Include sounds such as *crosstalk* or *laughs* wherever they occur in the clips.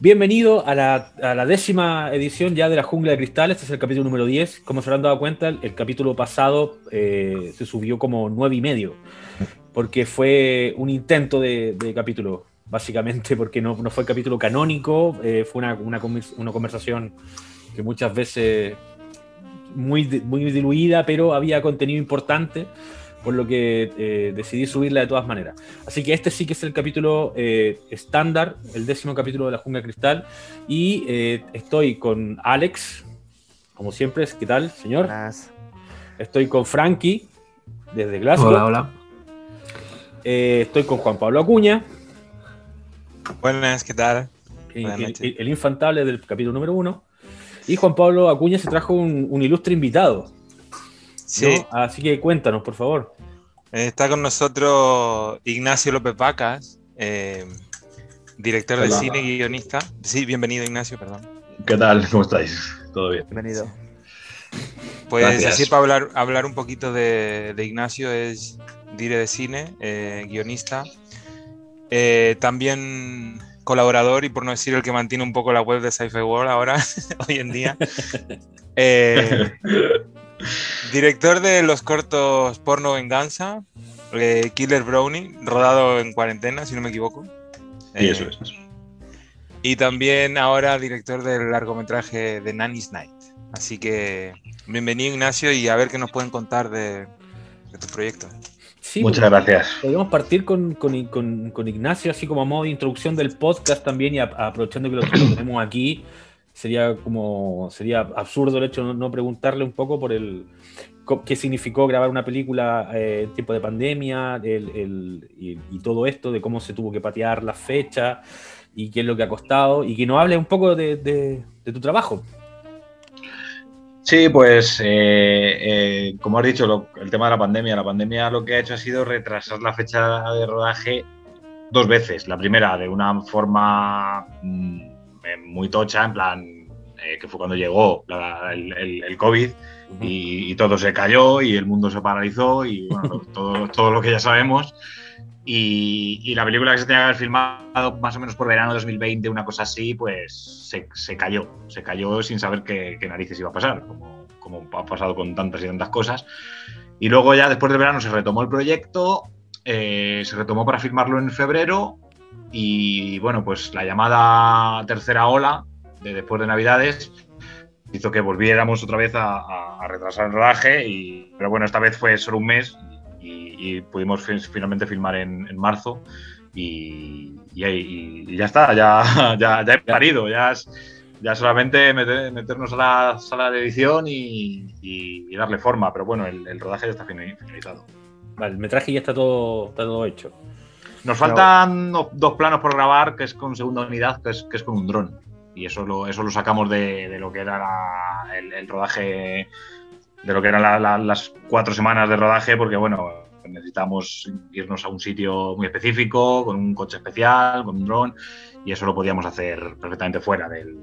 Bienvenido a la, décima edición ya de la Jungla de Cristal. Este es el capítulo número 10. Como se habrán dado cuenta, el, capítulo pasado eh, se subió como nueve y medio, porque fue un intento de, capítulo, básicamente, porque no, fue el capítulo canónico, eh, fue una, una, conversación que muchas veces muy, muy diluida, pero había contenido importante por lo que eh, decidí subirla de todas maneras. Así que este sí que es el capítulo eh, estándar, el décimo capítulo de la Jungla Cristal, y eh, estoy con Alex, como siempre, ¿qué tal, señor? Estoy con Frankie, desde Glasgow. Hola, hola. estoy con Juan Pablo Acuña. Buenas, ¿qué tal? El, infantable del capítulo número uno. Y Juan Pablo Acuña se trajo un ilustre invitado. Sí. Así que cuéntanos, por favor. Está con nosotros Ignacio López Vacas, eh, director de cine y guionista. Sí, bienvenido Ignacio, perdón. ¿Qué tal? ¿Cómo estáis? ¿Todo bien? Bienvenido. Pues así para hablar, hablar un poquito de, Ignacio, es dire de cine, eh, guionista, eh, también colaborador y por no decir el que mantiene un poco la web de Sci-Fi World ahora, *laughs* hoy en día. *laughs* Director de los cortos Porno Venganza, eh, Killer Brownie, rodado en cuarentena, si no me equivoco. Y eso eh, es. Y también ahora director del largometraje de Nanny's Night. Así que bienvenido Ignacio y a ver qué nos pueden contar de, tu proyecto. Muchas gracias. Podemos partir con, Ignacio, así como a modo de introducción del podcast también y aprovechando que lo *coughs* tenemos aquí sería como sería absurdo el hecho de no, preguntarle un poco por el qué significó grabar una película eh, en tiempo de pandemia y, todo esto, de cómo se tuvo que patear la fecha y qué es lo que ha costado y que nos hable un poco de, tu trabajo. Sí, pues eh, eh, como has dicho, el tema de la pandemia, la pandemia lo que ha hecho ha sido retrasar la fecha de rodaje dos veces. La primera de una forma mm, muy tocha, en plan, eh, que fue cuando llegó el, COVID y, todo se cayó y el mundo se paralizó y bueno, *laughs* todo, todo lo que ya sabemos. Y, la película que se tenía que haber filmado más o menos por verano de 2020, una cosa así, pues se, cayó. Se cayó sin saber qué, narices iba a pasar, como, como, ha pasado con tantas y tantas cosas. Y luego ya después del verano se retomó el proyecto, eh, se retomó para filmarlo en febrero y bueno, pues la llamada tercera ola de después de Navidades hizo que volviéramos otra vez a, retrasar el rodaje, y, pero bueno, esta vez fue solo un mes y, pudimos finalmente filmar en, marzo y, ya está, ya, *laughs* ya, ya he parido, ya, ya solamente meternos a la sala de edición y, darle forma, pero bueno, el, rodaje ya está finalizado. Vale, el metraje ya está todo, está todo hecho. Nos faltan dos planos por grabar, que es con segunda unidad, que es, que es con un dron. Y eso lo, eso lo sacamos de, lo que era el, rodaje, de lo que eran las cuatro semanas de rodaje, porque bueno, necesitamos irnos a un sitio muy específico, con un coche especial, con un dron, y eso lo podíamos hacer perfectamente fuera de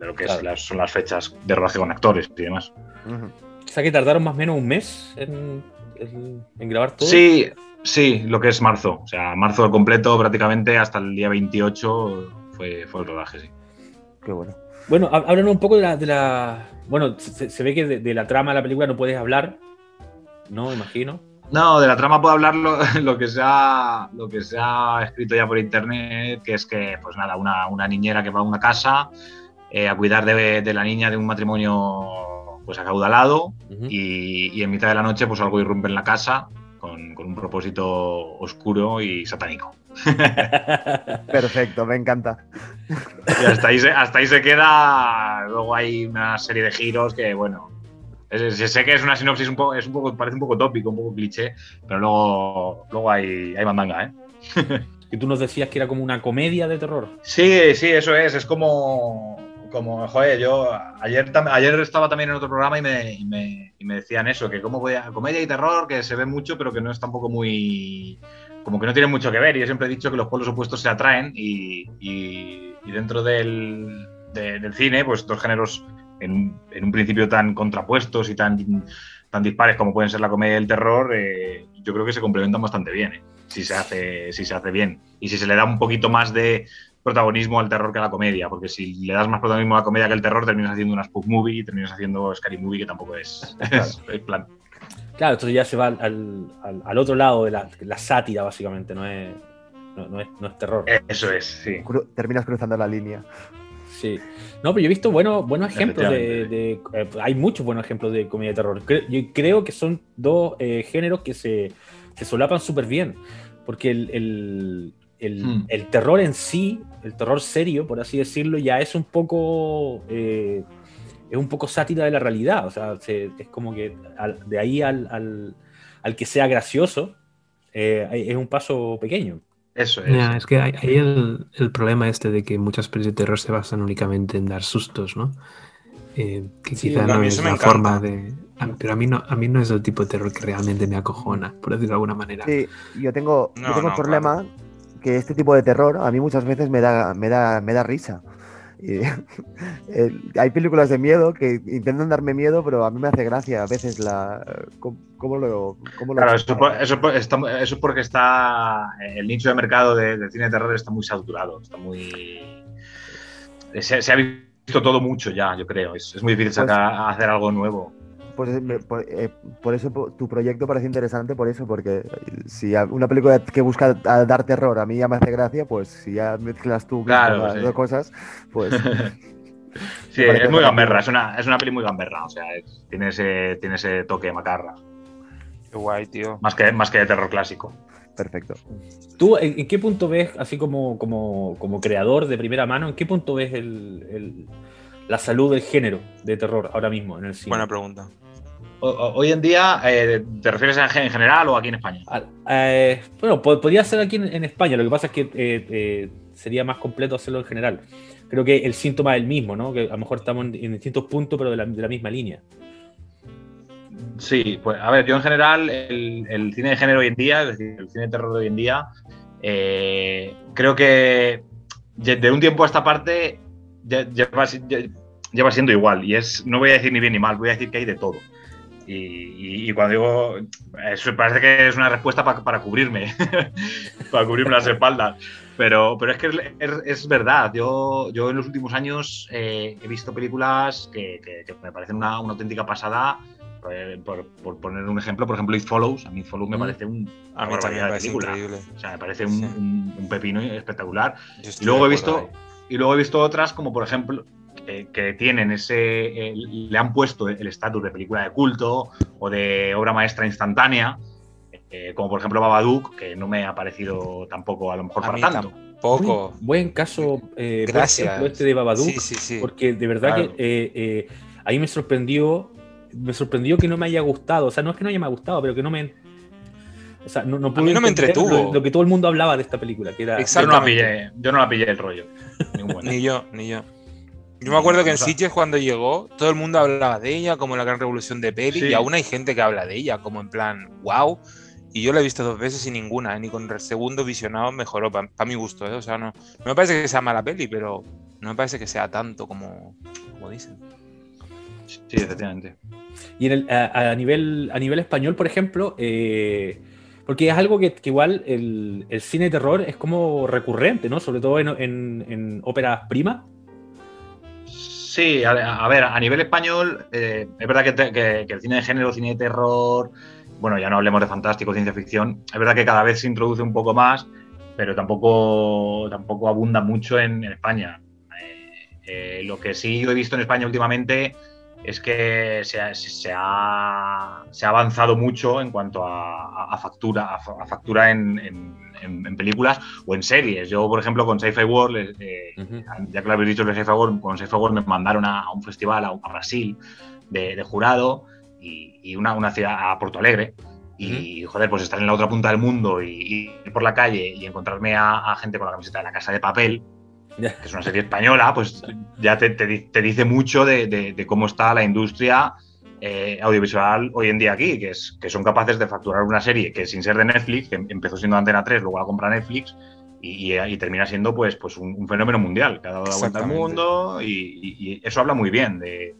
lo que son las fechas de rodaje con actores y demás. O sea que tardaron más o menos un mes en, en grabar todo. Sí, Sí, lo que es marzo. O sea, marzo completo prácticamente hasta el día 28 fue, fue el rodaje, sí. Qué bueno. Bueno, háblanos un poco de la... bueno, se, ve que de, la trama de la película no puedes hablar, ¿no? Imagino. No, de la trama puedo hablar lo, *laughs* que, se ha, lo que se ha escrito ya por internet, que es que, pues nada, una, niñera que va a una casa eh, a cuidar de, la niña de un matrimonio pues acaudalado y, y en mitad de la noche pues algo irrumpe en la casa con, un propósito oscuro y satánico. *laughs* Perfecto, me encanta. Y hasta ahí, se, hasta ahí se queda. Luego hay una serie de giros que, bueno, sé que es una sinopsis un poco, es un poco, parece un poco tópico, un poco cliché, pero luego, luego hay, hay mandanga, ¿eh? *laughs* Y tú nos decías que era como una comedia de terror. Sí, sí, eso es. Es como, como, joder, yo ayer, ayer estaba también en otro programa y me, me, me decían eso, que como voy a comedia y terror, que se ve mucho, pero que no es tampoco muy, como que no tiene mucho que ver. Y yo siempre he dicho que los polos opuestos se atraen y, y, dentro del, del, cine, pues dos géneros en, en, un principio tan contrapuestos y tan, tan dispares como pueden ser la comedia y el terror, eh, yo creo que se complementan bastante bien, eh, si, se hace, si se hace bien. Y si se le da un poquito más de protagonismo al terror que a la comedia, porque si le das más protagonismo a la comedia que al terror, terminas haciendo una spook movie y terminas haciendo scary movie, que tampoco es, *laughs* el plan. Claro, entonces ya se va al, otro lado de la, sátira, básicamente, no es, no, es, terror. Eso es, sí. terminas cruzando la línea. Sí. No, pero yo he visto buenos, buenos ejemplos de. Eh, hay muchos buenos ejemplos de comedia de terror. yo creo que son dos eh, géneros que se, solapan súper bien. Porque el. El, terror en sí, el terror serio, por así decirlo, ya es un poco. Eh, es un poco sátira de la realidad. O sea, es como que de ahí al, que sea gracioso es un paso pequeño. Eso es. es que hay, el, problema este de que muchas películas de terror se basan únicamente en dar sustos, ¿no? Eh, que quizá no es la forma de. Pero a mí no, a mí no es el tipo de terror que realmente me acojona, por decirlo de alguna manera. Sí, yo tengo, yo tengo el problema que este tipo de terror a mí muchas veces me da, me da, me da risa. *laughs* hay películas de miedo que intentan darme miedo, pero a mí me hace gracia a veces la cómo, lo, Claro, eso, es porque está el nicho de mercado del cine de terror está muy saturado, está muy se, ha visto todo mucho ya, yo creo. Es, muy difícil pues hacer algo nuevo. Pues eh, por, eso tu proyecto parece interesante, por eso, porque si una película que busca dar terror a mí ya me hace gracia, pues si ya mezclas tú las dos cosas, pues... *laughs* sí, es muy gamberra, es una, es una peli muy gamberra, o sea, tiene, ese, tiene ese toque macarra. Qué guay, tío. Más que, más que de terror clásico. Perfecto. ¿Tú en, qué punto ves, así como, como, como, creador de primera mano, en qué punto ves el, la salud del género de terror ahora mismo en el cine? Buena pregunta hoy en día, eh, ¿te refieres en general o aquí en España? Eh, bueno, podría ser aquí en, España, lo que pasa es que eh, sería más completo hacerlo en general. Creo que el síntoma es el mismo, ¿no? Que a lo mejor estamos en, distintos puntos, pero de la, misma línea. Sí, pues a ver, yo en general, el, cine de género hoy en día, es decir, el cine de terror de hoy en día, creo que de un tiempo a esta parte lleva, lleva siendo igual. Y es, no voy a decir ni bien ni mal, voy a decir que hay de todo. Y, cuando digo, eso parece que es una respuesta para cubrirme, *laughs* para cubrirme las espaldas. Pero, pero es que es, verdad. Yo, yo en los últimos años eh, he visto películas que, me parecen una, auténtica pasada. Por, poner un ejemplo, por ejemplo, It Follows. A mí It Follows me mm. parece un, una barbaridad de película. Increíble. O sea, me parece un, pepino espectacular. Y luego he visto, y luego he visto otras como, por ejemplo, que, tienen ese, le han puesto el estatus de película de culto o de obra maestra instantánea, eh, como por ejemplo Babadook, que no me ha parecido tampoco a lo mejor para tanto. Poco. Buen, caso, eh, Gracias. este de Babadook, porque de verdad que eh, ahí me sorprendió, me sorprendió que no me haya gustado, o sea, no es que no haya me gustado, pero que no me o sea, no, a mí no me entretuvo. Lo, que todo el mundo hablaba de esta película, que era. Yo no la pillé, yo no la pillé el rollo. *laughs* ni yo, ni yo. Yo me acuerdo que en Sitges cuando llegó, todo el mundo hablaba de ella como la gran revolución de peli y aún hay gente que habla de ella como en plan, wow. Y yo la he visto dos veces y ninguna, ¿eh? ni con el segundo visionado mejoró, para mi gusto. ¿eh? O sea, no, no, me parece que sea mala peli, pero no me parece que sea tanto como, como dicen. Sí, efectivamente. Y en el, a, nivel, a nivel español, por ejemplo, eh, porque es algo que, igual el, el, cine de terror es como recurrente, ¿no? Sobre todo en, en, en óperas primas Sí, a, ver, a nivel español, eh, es verdad que, el cine de género, cine de terror, bueno, ya no hablemos de fantástico, ciencia ficción, es verdad que cada vez se introduce un poco más, pero tampoco, tampoco abunda mucho en, España. Eh, eh, lo que sí yo he visto en España últimamente es que se ha, avanzado mucho en cuanto a, factura, a, factura en en, películas o en series. Yo, por ejemplo, con Sci-Fi World, eh, ya que lo habéis dicho de Sci-Fi World, con Sci-Fi World me mandaron a, un festival a, Brasil de, jurado y, una, una, ciudad a Porto Alegre. Y, joder, pues estar en la otra punta del mundo y, ir por la calle y encontrarme a, gente con la camiseta de la Casa de Papel, que es una serie española, pues ya te, te, dice mucho de, de, cómo está la industria eh, audiovisual hoy en día aquí, que, es, que son capaces de facturar una serie que sin ser de Netflix, que empezó siendo Antena 3, luego la compra Netflix, y, termina siendo pues, pues un, fenómeno mundial, que ha dado la vuelta al mundo, y, eso habla muy bien de,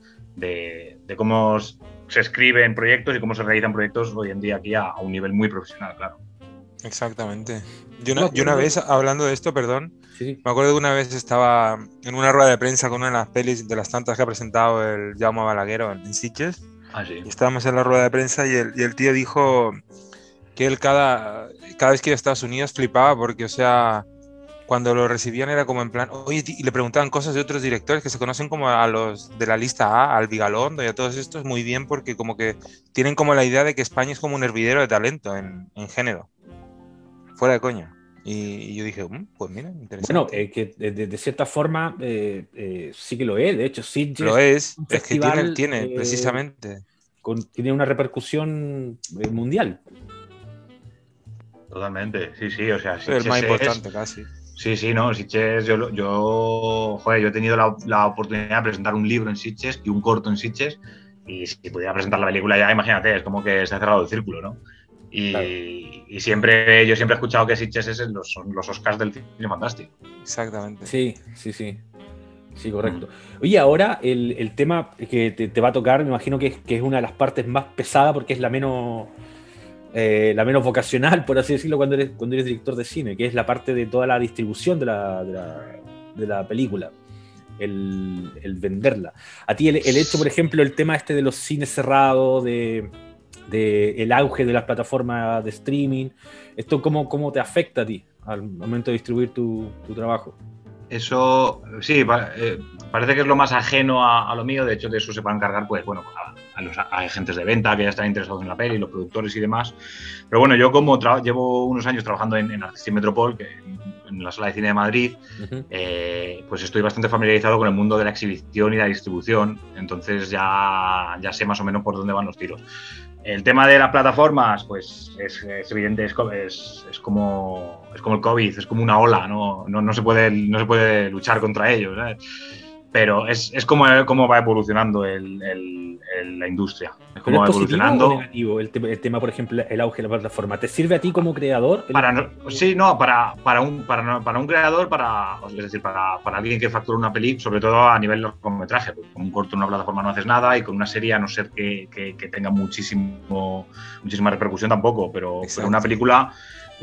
cómo se escriben proyectos y cómo se realizan proyectos hoy en día aquí a, un nivel muy profesional, claro. Exactamente. Yo una, yo una vez, hablando de esto, perdón, Me acuerdo que una vez estaba en una rueda de prensa con una de las pelis de las tantas que ha presentado el Jaume Balaguero en Sitges. Ah, sí. Y estábamos en la rueda de prensa y el, y el tío dijo que él cada, cada vez que iba a Estados Unidos flipaba porque, o sea, cuando lo recibían era como en plan, oye, y le preguntaban cosas de otros directores que se conocen como a los de la lista A, al Vigalondo y a todos estos muy bien porque como que tienen como la idea de que España es como un hervidero de talento en, en género. Fuera de coña. Y, yo dije, mm, pues mira, interesante. Bueno, eh, que de, cierta forma eh, eh, sí que lo es. De hecho, sí Lo es, es que tiene, tiene precisamente. tiene una repercusión mundial. Totalmente, sí, sí, o sea, es el más importante casi. Sí, sí, no, Sitches, yo, yo, joder, yo he tenido la, la, oportunidad de presentar un libro en Sitches y un corto en Sitches, y si pudiera presentar la película ya, imagínate, es como que se ha cerrado el círculo, ¿no? Y, y siempre, yo siempre he escuchado que Sitches es los, son los Oscars del cine fantástico. Exactamente. Sí, sí, sí. Sí, correcto. Mm. Oye, ahora el, el tema que te, te, va a tocar, me imagino que, que es una de las partes más pesadas porque es la menos eh, la menos vocacional, por así decirlo, cuando eres, cuando eres director de cine, que es la parte de toda la distribución de la, de la, película, el, el, venderla. A ti el, el, hecho, por ejemplo, el tema este de los cines cerrados, de, de el auge de las plataformas de streaming, ¿esto cómo, cómo te afecta a ti al momento de distribuir tu, tu trabajo? Eso, sí, eh, parece que es lo más ajeno a, a, lo mío, de hecho de eso se van a encargar, pues bueno, a los agentes de venta que ya están interesados en la peli, los productores y demás. Pero bueno, yo como llevo unos años trabajando en, en Metropol, que en, la sala de cine de Madrid, eh, pues estoy bastante familiarizado con el mundo de la exhibición y la distribución, entonces ya, ya sé más o menos por dónde van los tiros. El tema de las plataformas, pues es, evidente, es, es, es, como, es como el COVID, es como una ola, no, no, no se, puede, no se puede luchar contra ellos. Pero es, es como, va evolucionando el la industria. Es como evolucionando. Negativo, el, el, tema, por ejemplo, el auge de la plataforma. ¿Te sirve a ti como creador? Para sí, no, para, para, un, para, para un creador, para, es decir, para, para alguien que factura una peli, sobre todo a nivel largometraje. Pues con un corto en una plataforma no haces nada y con una serie, a no ser que, que, que tenga muchísimo, muchísima repercusión tampoco, pero, pero una película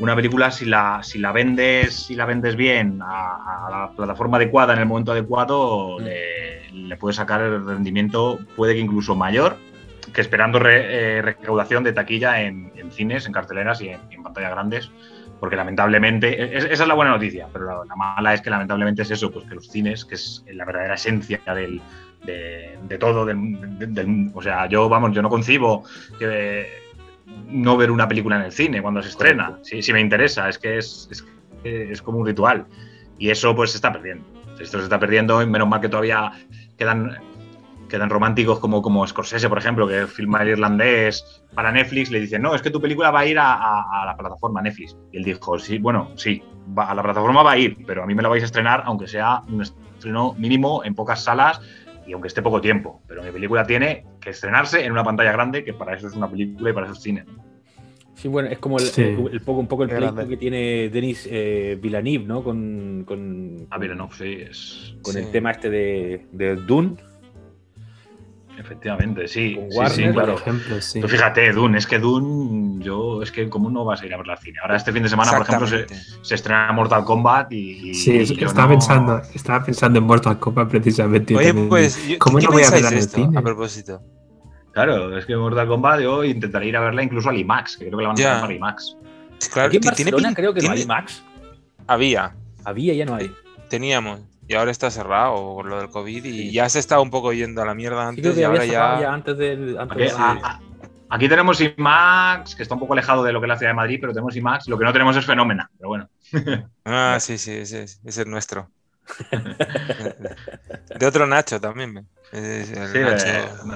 una película si la, si la vendes si la vendes bien a, a la plataforma adecuada en el momento adecuado mm. le, le, puedes sacar el rendimiento puede que incluso mayor que esperando re, eh, recaudación de taquilla en, en, cines, en carteleras y en, en pantallas grandes porque lamentablemente, es, esa es la buena noticia, pero la, la, mala es que lamentablemente es eso, pues que los cines, que es la verdadera esencia del, de, de, todo, del, del, del, o sea, yo, vamos, yo no concibo que no ver una película en el cine cuando se estrena. Si, si me interesa, es que es, es, es, como un ritual. Y eso pues se está perdiendo. Esto se está perdiendo menos mal que todavía quedan, románticos como, como Scorsese, por ejemplo, que filma el irlandés para Netflix. Le dicen, no, es que tu película va a ir a la plataforma Netflix. Y él dijo, sí, bueno, sí, va, a la plataforma va a ir, pero a mí me la vais a estrenar, aunque sea un estreno mínimo en pocas salas y aunque esté poco tiempo, pero mi película tiene que estrenarse en una pantalla grande, que para eso es una película y para eso es cine. Sí, bueno, es como el, sí. el, el poco, un poco el pleito que tiene Denis eh, Villeneuve, ¿no? Con, con, ah, Villeneuve, sí. Es, con sí. el tema este de, de Dune Efectivamente, sí. Con Warner, sí, sí claro. por ejemplo, sí. Pero fíjate, Dune, es que Dune, yo, es que ¿cómo no vas a ir a ver al cine? Ahora este fin de semana, por ejemplo, se, se estrena Mortal Kombat y... Sí, y estaba, no... pensando, estaba pensando en Mortal Kombat precisamente. Oye, pues, yo, ¿cómo no voy a ver cine? A propósito. Claro, es que Mortal Kombat yo intentaré ir a verla incluso al IMAX, que creo que la van a yeah. para IMAX. Claro, Aquí en Barcelona tiene, creo que tiene, no hay IMAX. Había. Había, ya no hay. Teníamos y ahora está cerrado por lo del COVID y sí. ya se estaba un poco yendo a la mierda antes sí, y ahora ya... ya... antes del... Antes okay, de... a, a, aquí tenemos IMAX, que está un poco alejado de lo que es la ciudad de Madrid, pero tenemos IMAX, lo que no tenemos es Fenómena, pero bueno. ah, sí, sí, ese es, ese es nuestro. *laughs* de otro Nacho también. Es el sí,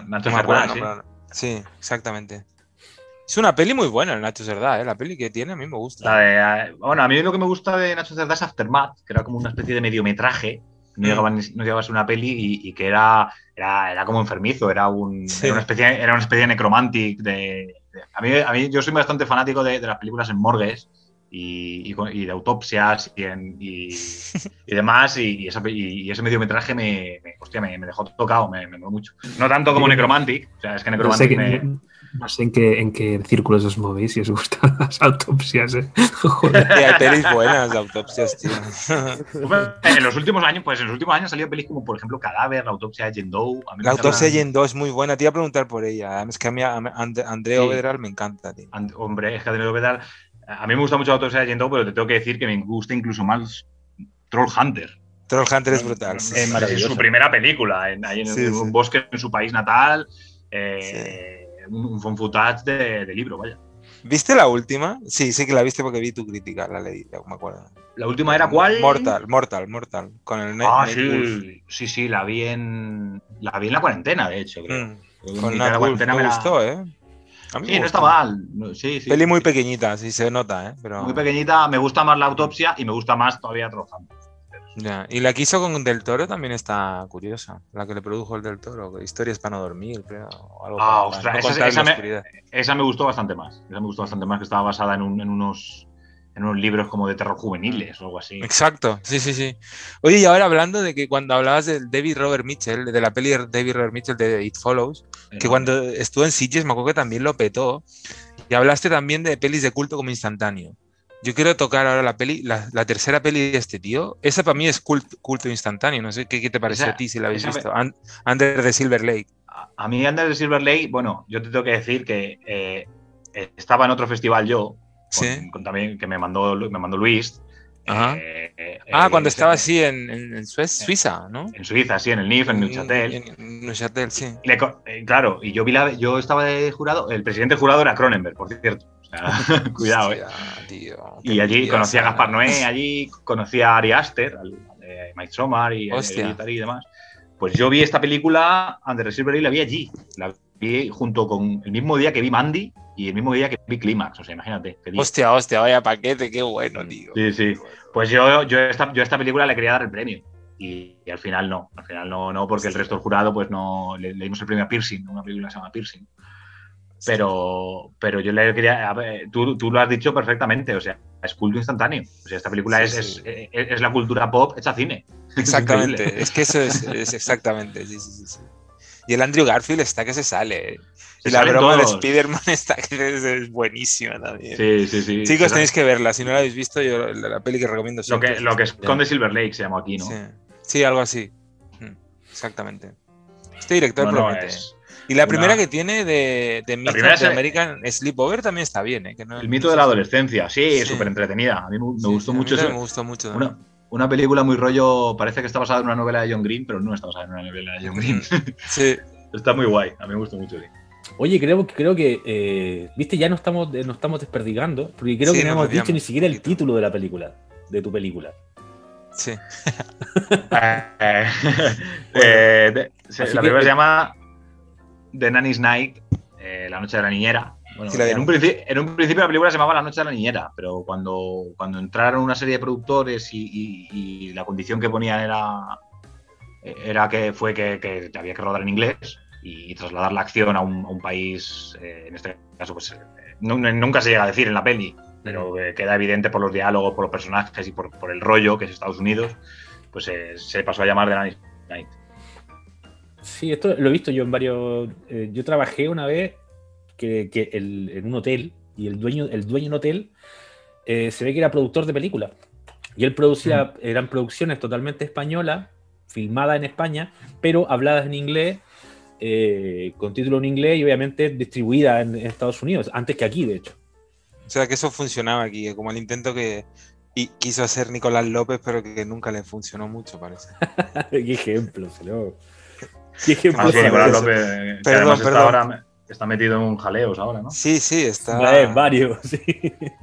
Nacho, sí. sí, exactamente. Es una peli muy buena el Nacho Cerdá, ¿eh? la peli que tiene a mí me gusta. La de, eh, bueno, a mí lo que me gusta de Nacho Cerdá es Aftermath, que era como una especie de mediometraje, no, mm. llegaba, no llegaba a ser una peli y, y que era, era, era, como enfermizo, era, un, sí. era, una especie, era una especie de necromantic. De, de, a, mí, a mí yo soy bastante fanático de, de las películas en morgues. Y, y, y, de autopsias y, en, y, y demás, y, esa, y, ese mediometraje me, me, hostia, me, me dejó tocado, me, me mucho. No tanto como Necromantic, o sea, es que Necromantic no sé, me... No sé en qué, en qué círculos os movéis y os gustan *laughs* las autopsias, ¿eh? *laughs* Joder. hay pelis buenas de autopsias, tío. *laughs* en los últimos años, pues en los últimos años salido pelis como, por ejemplo, Cadáver, la autopsia de Jendou. La autopsia de Jendou es muy buena. Te iba a preguntar por ella. Es que a mí, a André sí. me encanta, tío. hombre, es que André Ovedral... A mí me gusta mucho la autopsia de Jendou, pero te tengo que decir que me gusta incluso más Troll Hunter. Troll Hunter es brutal. Es su primera película, en, ahí en, un bosque en su país natal. Eh, un, un footage de, de, libro, vaya. ¿Viste la última? Sí, sí que la viste porque vi tu crítica, la leí, me acuerdo. ¿La última era cuál? Mortal, Mortal, Mortal. Con el Ah, sí, sí, sí, la vi en. La vi en la cuarentena, de hecho, creo. Mm. Con la cuarentena me, gustó, ¿eh? Sí, no está mal. Sí, sí, Peli muy pequeñita, sí se nota, ¿eh? Pero... Muy pequeñita, me gusta más la autopsia y me gusta más todavía Trojando. Ya. Y la que hizo con Del Toro también está curiosa. La que le produjo el Del Toro. Historias para no dormir, creo. ah, ostras, esa, me, gustó bastante más. Esa me gustó bastante más, que estaba basada en, unos en unos libros como de terror juveniles o algo así. Exacto, sí, sí, sí. Oye, y ahora hablando de que cuando hablabas del David Robert Mitchell, de la peli de David Robert Mitchell de It Follows, que cuando estuvo en Sitges me acuerdo que también lo petó, y hablaste también de pelis de culto como instantáneo. Yo quiero tocar ahora la peli, la, tercera peli de este tío. Esa para mí es culto instantáneo. No sé qué, te parece a ti si la habéis visto. Under the Silver Lake. A, mí, Under the Silver Lake, bueno, yo te tengo que decir que eh, estaba en otro festival yo, con, también que me mandó, me mandó Luis. Eh, eh, ah, cuando estaba así en, Suiza, ¿no? En Suiza, sí, en el NIF, en Neuchâtel. En, Neuchâtel, sí. claro, y yo vi la, yo estaba de jurado, el presidente jurado era Cronenberg, por cierto. *laughs* cuidado, eh. y allí conocí a Gaspar Noé, *laughs* allí conocí a Ari Aster, a Mike Somar y, y, demás. Pues yo vi esta película, Under the Silver y la vi allí. La vi junto con el mismo día que vi Mandy y el mismo día que vi Clímax. O sea, imagínate. Hostia, hostia, vaya paquete, qué bueno, tío. Sí, sí. Pues yo, yo, esta, yo a esta película le quería dar el premio. Y, al final no, al final no, no porque el resto del jurado pues no le, dimos el premio a Piercing, una película que se llama Piercing. Pero, pero yo le quería. tú, tú, lo has dicho perfectamente, o sea, es culto instantáneo. O sea, esta película es, es, es, la cultura pop hecha cine. *laughs* Exactamente, es, que eso es, exactamente. Sí, sí, sí, Y el Andrew Garfield está que se sale. Y la broma de Spider-Man *laughs* está es, buenísima también. Sí, sí, sí. Chicos, tenéis que verla. Si no la habéis visto, yo la, peli que recomiendo Lo que, lo que esconde Silver Lake se llama aquí, ¿no? Sí, algo así. Mm, exactamente. Este director promete. Y la primera que tiene de, de mito de American Sleepover también está bien, ¿eh? el mito de la adolescencia, sí, súper entretenida. A mí me, gustó mucho. me gustó mucho. Una, una, película muy rollo, parece que está basada en una novela de John Green, pero no está basada en una novela de John Green. Sí. *laughs* está muy guay, a mí me gustó mucho. Oye, creo, creo que, eh, viste, ya no estamos, no estamos desperdigando, porque creo que no hemos dicho ni siquiera el título de la película, de tu película. Sí. *laughs* Eh, eh, la película se llama The Nanny's Night, eh, La Noche de la Niñera. en, un principio la película se llamaba La Noche de la Niñera, pero cuando, cuando entraron una serie de productores y, la condición que ponían era, era que fue que, había que rodar en inglés y, trasladar la acción a un, país, eh, en este caso, pues eh, nunca se llega a decir en la peli, pero queda evidente por los diálogos, por los personajes y por, el rollo que es Estados Unidos, pues se pasó a llamar The Nanny's Night. Sí, esto lo he visto yo en varios. Eh, yo trabajé una vez que, en un hotel y el dueño, el dueño del hotel eh, se ve que era productor de películas. Y él producía, eran producciones totalmente españolas, filmadas en España, pero habladas en inglés, eh, con título en inglés y obviamente distribuidas en, Estados Unidos, antes que aquí, de hecho. O sea que eso funcionaba aquí, como el intento que quiso hacer Nicolás López, pero que nunca le funcionó mucho, parece. *laughs* Qué ejemplo, *laughs* ¿no? Ah, perdón, perdón. ahora, está metido en un jaleos ahora, ¿no? Sí, sí, está. En varios, *laughs* sí.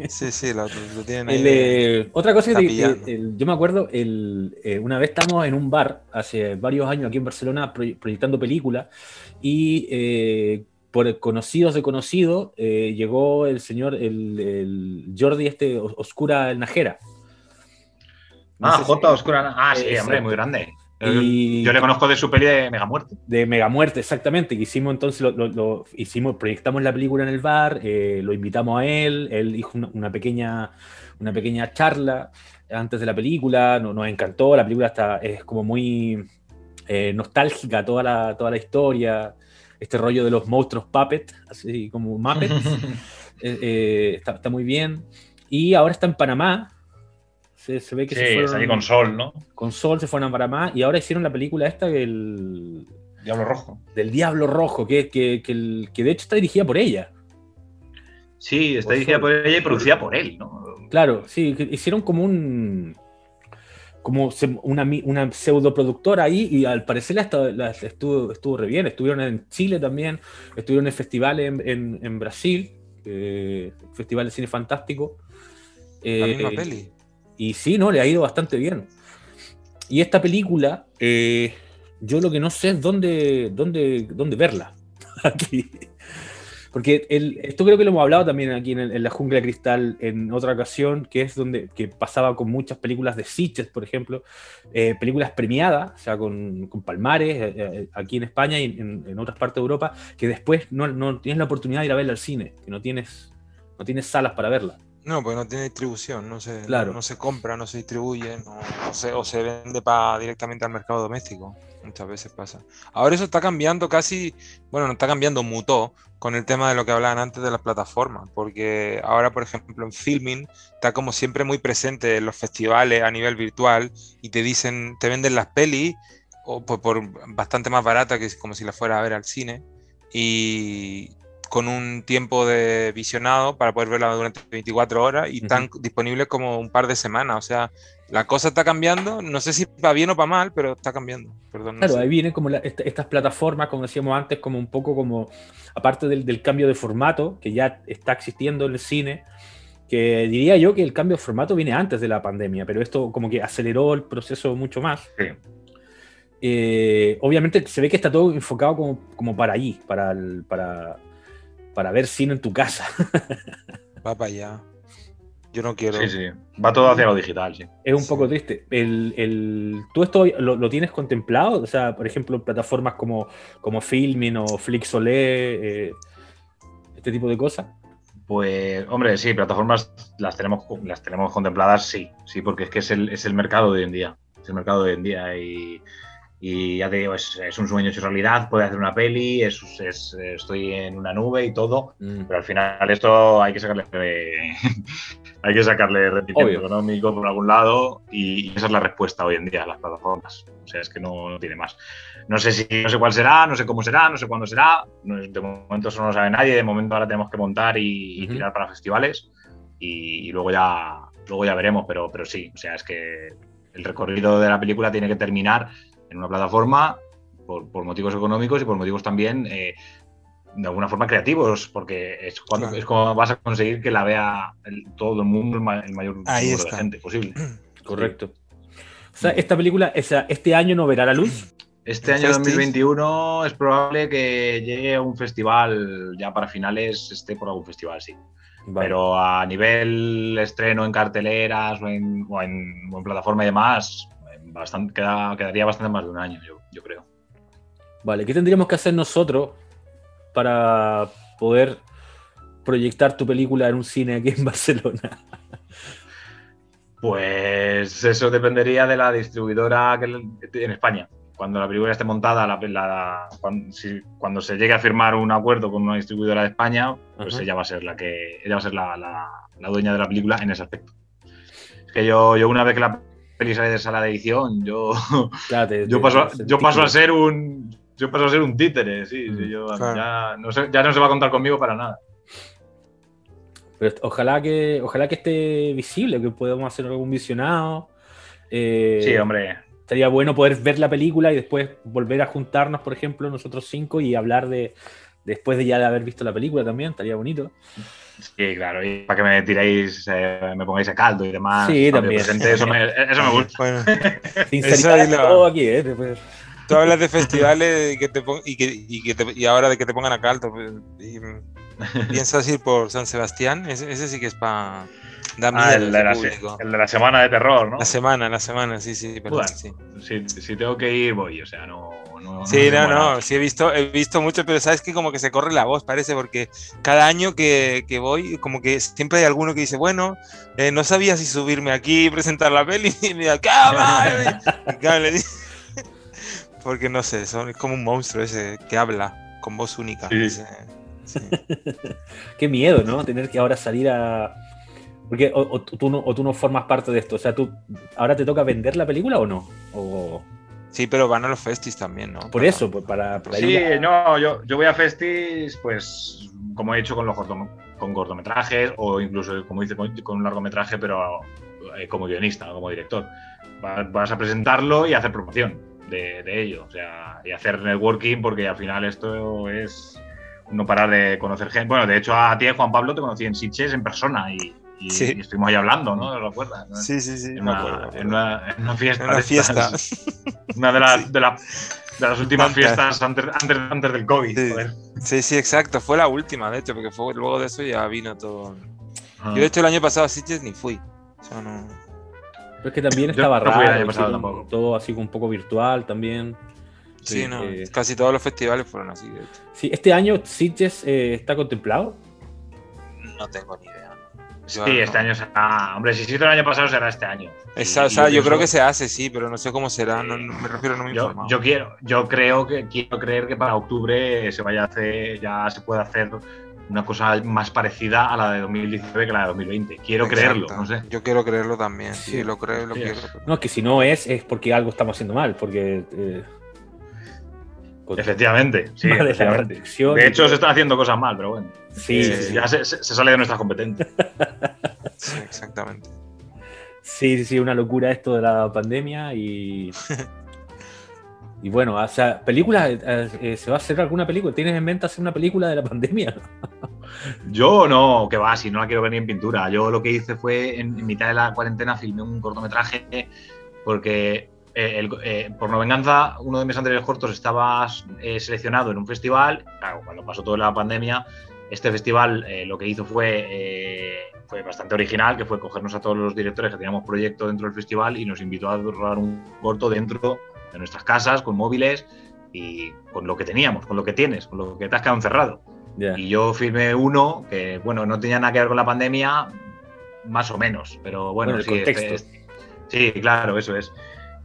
Sí, sí, lo, tienen ahí. Eh, otra cosa que, yo me acuerdo, el, eh, una vez estamos en un bar, hace varios años aquí en Barcelona, proyectando películas, y eh, por conocidos de conocido, llegó el señor, el, Jordi este, Oscura el Najera. ah, J. Oscura. Ah, sí, hombre, muy grande. Yo le conozco de su peli de Mega Muerte. De Mega Muerte, exactamente. Que hicimos entonces, lo, hicimos, proyectamos la película en el bar, eh, lo invitamos a él, él hizo una, pequeña, una pequeña charla antes de la película, nos, encantó, la película está, es como muy eh, nostálgica, toda la, toda la historia. este rollo de los monstruos puppet, así como Muppets. *laughs* Eh, eh, está, está, muy bien. Y ahora está en Panamá. Se, ve que se fueron, con Sol, ¿no? Con Sol se fueron a Panamá y ahora hicieron la película esta del... Diablo Rojo. Del Diablo Rojo, que, que, que, que de hecho está dirigida por ella. Sí, está dirigida por ella y producida por él, ¿no? Claro, sí, hicieron como un como una, una pseudo productora ahí y al parecer la, estuvo, estuvo re bien. Estuvieron en Chile también, estuvieron en festivales en, en, Brasil, eh, Festival de Cine Fantástico. la misma eh, peli. Y sí, no, le ha ido bastante bien. Y esta película, eh, yo lo que no sé es dónde, dónde, dónde verla. *laughs* Aquí. Porque esto creo que lo hemos hablado también aquí en, la jungla de cristal en otra ocasión, que es donde que pasaba con muchas películas de Sitges, por ejemplo, eh, películas premiadas, o sea, con, palmares eh, aquí en España y en, otras partes de Europa, que después no, tienes la oportunidad de ir a verla al cine, que no tienes, no tienes salas para verla. No, porque no tiene distribución, no se, no, se compra, no se distribuye, se, o se vende para, directamente al mercado doméstico. Muchas veces pasa. Ahora eso está cambiando casi, bueno, no está cambiando, mutó con el tema de lo que hablaban antes de las plataformas, porque ahora, por ejemplo, en filming está como siempre muy presente en los festivales a nivel virtual y te dicen, te venden las pelis o por, bastante más barata que como si la fuera a ver al cine y con un tiempo de visionado para poder verla durante 24 horas y están disponibles como un par de semanas, o sea, la cosa está cambiando, no sé si va bien o para mal, pero está cambiando. Perdón, claro, ahí vienen como estas plataformas, como decíamos antes, como un poco como, aparte del, cambio de formato que ya está existiendo en el cine, que diría yo que el cambio de formato viene antes de la pandemia, pero esto como que aceleró el proceso mucho más. Eh, obviamente se ve que está todo enfocado como, como para allí, para, para, para ver cine en tu casa. *laughs* Va para allá. Yo no quiero. Sí, sí. Va todo hacia lo digital, sí. Es un poco triste. El, el, ¿Tú esto lo, tienes contemplado? O sea, por ejemplo, plataformas como, como Filmin o Flixolé, eh, este tipo de cosas. Pues, hombre, sí, plataformas las tenemos, las tenemos contempladas, sí, sí, porque es que es el, es el mercado de hoy en día. Es el mercado de hoy en día y y ya te digo, es, un sueño hecho realidad, puede hacer una peli, es, estoy en una nube y todo, mm. pero al final esto hay que sacarle *laughs* hay que sacarle rendimiento económico por algún lado y, esa es la respuesta hoy en día a las plataformas. O sea, es que no, tiene más. No sé si no sé cuál será, no sé cómo será, no sé cuándo será. De momento eso no lo sabe nadie, de momento ahora tenemos que montar y, tirar para festivales y, luego ya luego ya veremos, pero, pero sí, o sea, es que el recorrido de la película tiene que terminar en una plataforma por, motivos económicos y por motivos también eh, de alguna forma creativos, porque es, cuando, es como vas a conseguir que la vea todo el mundo, el, mayor número de gente posible. *clears throat* Correcto. O sea, esta película, este año no verá la luz. Este año 2021 es probable que llegue a un festival, ya para finales esté por algún festival, sí. Pero a nivel estreno en carteleras o en, o en plataforma y demás, bastante, quedaría bastante más de un año, yo, creo. Vale, ¿qué tendríamos que hacer nosotros para poder proyectar tu película en un cine aquí en *laughs* Barcelona? Pues eso dependería de la distribuidora que en España. Cuando la película esté montada, la, cuando, se llegue a firmar un acuerdo con una distribuidora de España, pues ella va a ser la que ella va a ser la, dueña de la película en ese aspecto. Es que yo, yo una vez que la peli sale de sala de edición, yo, *laughs* yo, paso, yo paso a ser un yo paso a ser un títere, sí, mm, ya, no se, ya no se va a contar conmigo para nada. Pero ojalá que, ojalá que esté visible, que podamos hacer algún visionado. Eh, sí, hombre. Estaría bueno poder ver la película y después volver a juntarnos, por ejemplo, nosotros cinco y hablar de después de ya de haber visto la película también, estaría bonito. Sí, claro, y para que me tiréis, eh, me pongáis a caldo y demás. Sí, también. eso, me, eso me gusta. Bueno, *laughs* eso aquí, ¿eh? Tú hablas de festivales y, que te y, que, y, que te, y ahora de que te pongan a caldo. Pues, y, ¿Piensas ir por San Sebastián? Ese, ese sí que es para ah, el, de la, el de la semana de terror, ¿no? La semana, la semana, sí, sí, perdón, sí. Si, si, tengo que ir, voy, o sea, no. No sí, no, no, sí he visto, he visto mucho, pero sabes que como que se corre la voz, parece, porque cada año que, que voy, como que siempre hay alguno que dice, bueno, eh, no sabía si subirme aquí y presentar la peli, *laughs* y me da, *laughs* porque no sé, son, es como un monstruo ese que habla. con voz única. *laughs* Qué miedo, ¿no? Tener que ahora salir a. Porque o, tú no, o tú no formas parte de esto. O sea, tú ahora te toca vender la película o no? O... Sí, pero van a los festis también, ¿no? Por eso, pues para, Sí, no, yo, yo voy a festis, pues, como he hecho con los con cortometrajes, o incluso, como hice con, un largometraje, pero eh, como guionista, como director. Vas a presentarlo y hacer promoción de, de, ello, o sea, y hacer networking, porque al final esto es no parar de conocer gente. Bueno, de hecho, a ti, Juan Pablo, te conocí en Sitges en persona y, y, estuvimos ahí hablando, ¿no? ¿Te lo acuerdas? Sí, sí, sí. En una, en una, fiesta. En una fiesta. *laughs* una de, las, de, la, de, las últimas fiestas antes, antes, antes del COVID. Sí. sí. exacto. Fue la última, de hecho, porque fue, luego de eso ya vino todo. Yo, de hecho, el año pasado a Sitges ni fui. O sea, no. Pero es que también *laughs* estaba no raro. Todo así un poco virtual también. Sí, no, eh, casi todos los festivales fueron así. Sí, este año Sitges eh, está contemplado. No tengo ni idea. Sí, este año será. Hombre, si hizo el año pasado, será este año. o sea, yo, creo que se hace, sí, pero no sé cómo será. No, me refiero, no me yo, yo, quiero, yo creo que quiero creer que para octubre se vaya a hacer, ya se puede hacer una cosa más parecida a la de 2019 que la de 2020. Quiero creerlo, no sé. Yo quiero creerlo también, sí, lo creo, lo quiero. No, que si no es, es porque algo estamos haciendo mal, porque. Eh, Efectivamente, sí. De hecho, se están haciendo cosas mal, pero bueno. Sí, ya se, sale de nuestras competencias. *laughs* Sí, exactamente. Sí, sí, una locura esto de la pandemia y. *laughs* y bueno, o sea, película, eh, eh, ¿se va a hacer alguna película? ¿Tienes en mente hacer una película de la pandemia? *laughs* Yo no, que va, si no la quiero ver ni en pintura. Yo lo que hice fue en mitad de la cuarentena filmé un cortometraje porque eh, eh, por no venganza, uno de mis anteriores cortos estaba eh, seleccionado en un festival. Claro, cuando pasó toda la pandemia, este festival lo que hizo fue, fue bastante original, que fue cogernos a todos los directores que teníamos proyecto dentro del festival y nos invitó a rodar un corto dentro de nuestras casas, con móviles y con lo que teníamos, con lo que tienes, con lo que te has quedado encerrado. Y yo filmé uno que, bueno, no tenía nada que ver con la pandemia, más o menos, pero bueno, sí, este sí, claro, eso es.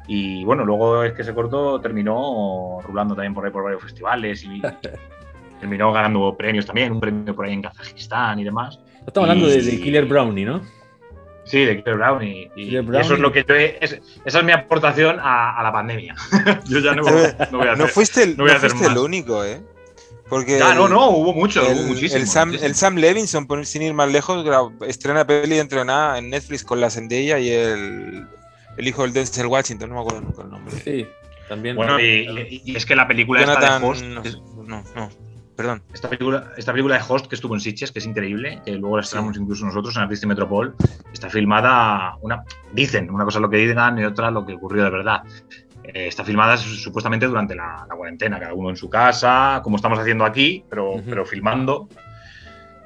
Y bueno, luego es que ese corto terminó rulando también por ahí por varios festivales y *laughs* terminó ganando premios también, un premio por ahí en Kazajistán y demás. Estamos hablando de, Killer Brownie, ¿no? Sí, de Killer Brownie. Y, eso es lo que yo esa es mi aportación a, la pandemia. *laughs* yo ya no, *laughs* voy a hacer, no fuiste el, no fuiste el único, ¿eh? Porque ah, no, no, hubo mucho, el, hubo muchísimo. El Sam, el Sam Levinson, sin ir más lejos, estrena peli dentro de nada en Netflix con la Zendaya y el, el hijo del Denzel Washington, no me acuerdo nunca el nombre. Sí, también. Bueno, y, es que la película esta de Host, no, no, perdón. Esta película, esta película de Host que estuvo en Sitges, que es increíble, que luego la estrenamos incluso nosotros en Artista Metropol, está filmada, una, dicen, una cosa lo que digan y otra lo que ocurrió de verdad. Eh, está filmada supuestamente durante la, cuarentena, cada uno en su casa, como estamos haciendo aquí, pero, pero filmando.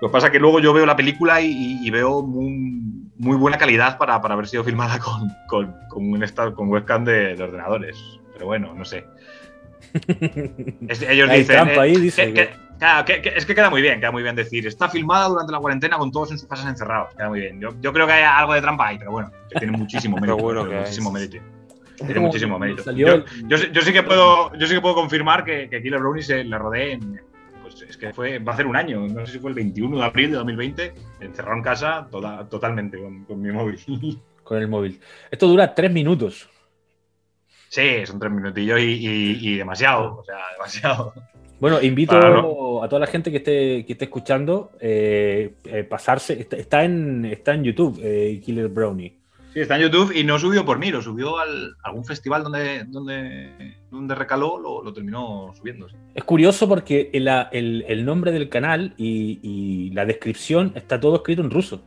Lo que pasa es que luego yo veo la película y, veo muy, buena calidad para, haber sido filmada *laughs* con, con, con, con webcam de, ordenadores. Pero bueno, no sé. *laughs* ellos dicen. Eh, que, es que queda muy bien, queda muy bien decir. Está filmada durante la cuarentena con todos en sus casas encerrados. Queda muy bien. Yo, creo que hay algo de trampa ahí, pero bueno, tiene muchísimo *laughs* mérito. muchísimo mérito. Tiene muchísimo mérito. Yo, yo, sí que puedo, yo sí que puedo confirmar que, que Killer Brownie se le rodé en, es que fue, va a ser un año, no sé si fue el 21 de abril de 2020, encerrado en casa toda, totalmente con, mi móvil. *laughs* Con el móvil. Esto dura tres minutos. Sí, son tres minutillos y, demasiado, o sea, demasiado. Bueno, invito a toda la gente que esté, que esté escuchando eh, eh pasarse. Está, en, está en YouTube, eh, Killer Brownie. Sí, está en YouTube y no subió por mí, lo subió a algún festival donde, donde, donde recaló, lo, terminó subiendo. Es curioso porque el, el, nombre del canal y, la descripción está todo escrito en ruso.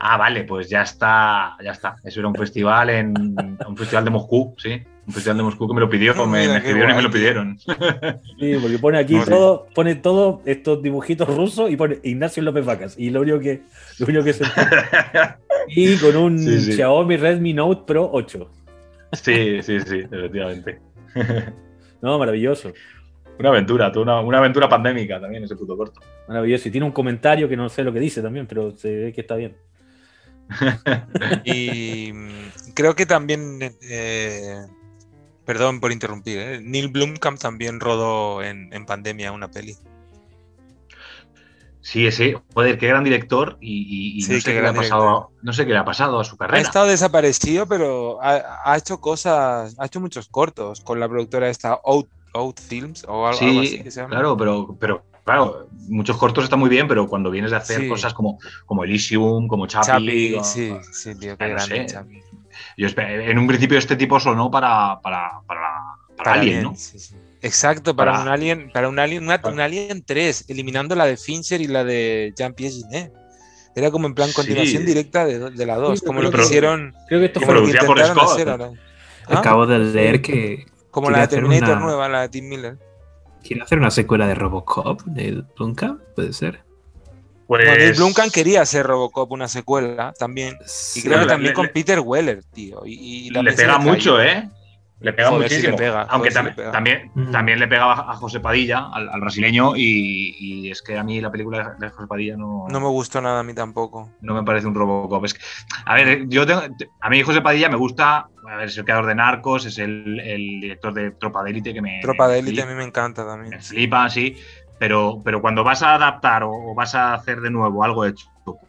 Ah, vale, pues ya está, ya está. Eso era un festival en un festival de Moscú, sí. Un festival de Moscú que me lo pidió, me, escribieron y me lo pidieron. Sí, porque pone aquí todo, pone todo estos dibujitos rusos y pone Ignacio López Vacas. Y lo único que, lo único que se *laughs* Y con un Xiaomi Redmi Note Pro 8. Sí, sí, sí, efectivamente. *laughs* No, maravilloso. Una aventura, una, una, aventura pandémica también ese puto corto. Maravilloso. Y tiene un comentario que no sé lo que dice también, pero se ve que está bien. *laughs* y creo que también eh, Perdón por interrumpir. ¿eh? Neil Blomkamp también rodó en, pandemia una peli. Sí, ese, joder, qué gran director y, no, sé qué le ha pasado, no sé qué le ha pasado a su carrera. Ha estado desaparecido, pero ha, hecho cosas, ha hecho muchos cortos con la productora esta Out, Films o algo, así que se llama. Claro, pero, pero claro, muchos cortos están muy bien, pero cuando vienes de hacer cosas como, como Elysium, como Chappie... sí, sí, tío, qué grande yo en un principio este tipo sonó para, para, para, para, Alien, ¿no? Exacto, para, un Alien, para un Alien, un Alien 3, eliminando la de Fincher y la de Jean-Pierre Ginet. Era como en plan continuación directa de, de la 2, como lo que hicieron. Creo que esto fue lo que por Scott. Acabo de leer que. Como la de Terminator nueva, la de Tim Miller. ¿Quiere hacer una secuela de Robocop de Duncan? ¿Puede ser? Pues... Blumkamp quería hacer Robocop una secuela también. Y creo que también con Peter Weller, tío. Y, le pega mucho, ¿eh? Le pega muchísimo. Aunque también, también, mm. también, le pegaba a José Padilla, al, brasileño, y, es que a mí la película de José Padilla no. No me gustó nada a mí tampoco. No me parece un Robocop. Es que, a ver, yo tengo, a mí José Padilla me gusta. A ver, es el creador de Narcos, es el, director de Tropa de Élite que me. Tropa de Élite a mí me encanta también. Me flipa, sí. Pero, pero cuando vas a adaptar o, vas a hacer de nuevo algo hecho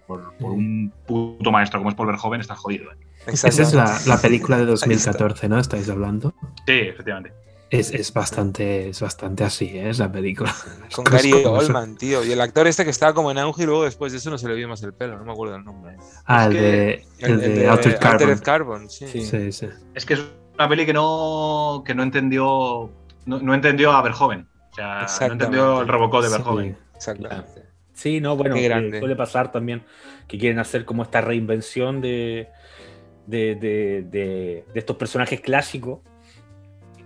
por, un puto maestro como es Paul Verhoeven, estás jodido. ¿eh? Esa es la, película de 2014, ¿no? ¿Estáis hablando? Sí, efectivamente. Es, bastante, es bastante así, ¿eh? es la película. *laughs* Con Gary Oldman, tío. Y el actor este que estaba como en auge y luego después de eso no se le vio más el pelo, no me acuerdo el nombre. Ah, el, de, el, de, Altered Carbon. sí. Sí. sí. Es que es una peli que no, que no entendió no, no entendió a Verhoeven no entendió el Robocop de Verhoeven. Sí, exactamente. Sí, no, bueno, eh, suele pasar también que quieren hacer como esta reinvención de, de, estos personajes clásicos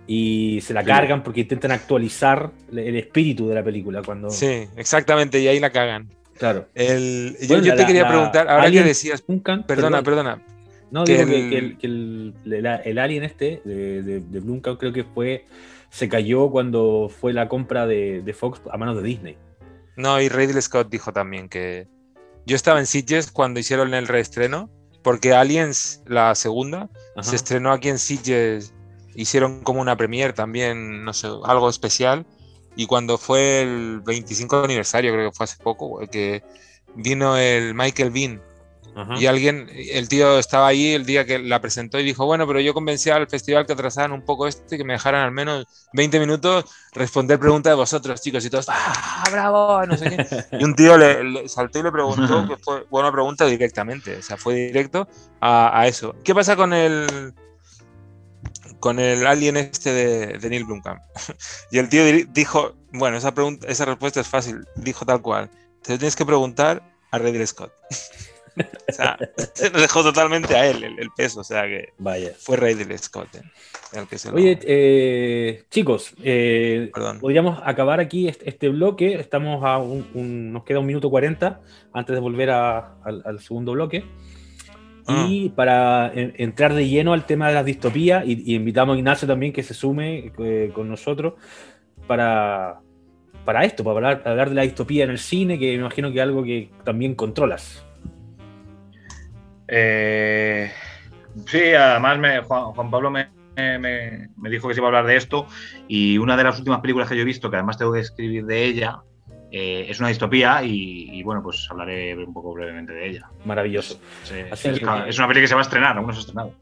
y se la cargan porque intentan actualizar el espíritu de la película. Cuando... Sí, exactamente, y ahí la cagan. Claro. El, yo, te quería preguntar, ahora que decías, perdona, perdona. No, digo que, el, el, alien este de, de, de creo que fue se cayó cuando fue la compra de, Fox a manos de Disney. No, y Ridley Scott dijo también que yo estaba en Sitges cuando hicieron el reestreno, porque Aliens, la segunda, se estrenó aquí en Sitges, hicieron como una premiere también, no sé, algo especial, y cuando fue el 25 aniversario, creo que fue hace poco, que vino el Michael Bean y alguien, el tío estaba ahí el día que la presentó y dijo, bueno, pero yo convencí al festival que atrasaran un poco este, que me dejaran al menos 20 minutos responder preguntas de vosotros, chicos, y todos, ¡ah, bravo! No sé qué. *laughs* Y un tío le, saltó y le preguntó, que fue buena pregunta directamente, o sea, fue directo a, eso. ¿Qué pasa con el con el alien este de, de Neil Blomkamp? *laughs* y el tío dijo, bueno, esa, pregunta, esa respuesta es fácil, dijo tal cual, te tienes que preguntar a Ridley Scott. *laughs* o sea, se lo dejó totalmente a él el, peso, o sea que Vaya. fue Rey del Scott. El que se Oye, eh, chicos, eh, podríamos acabar aquí este, bloque. Estamos a un, nos queda un minuto 40 antes de volver al, segundo bloque. Y ah. para entrar de lleno al tema de las distopías, y, invitamos a Ignacio también que se sume eh, con nosotros para, para esto, para hablar, hablar, de la distopía en el cine, que me imagino que es algo que también controlas. Eh, sí, además Juan, Pablo me, dijo que se iba a hablar de esto y una de las últimas películas que yo he visto, que además tengo que escribir de ella, eh, es una distopía y, bueno, pues hablaré un poco brevemente de ella. Maravilloso. es, una película que se va a estrenar, aún no se ha estrenado.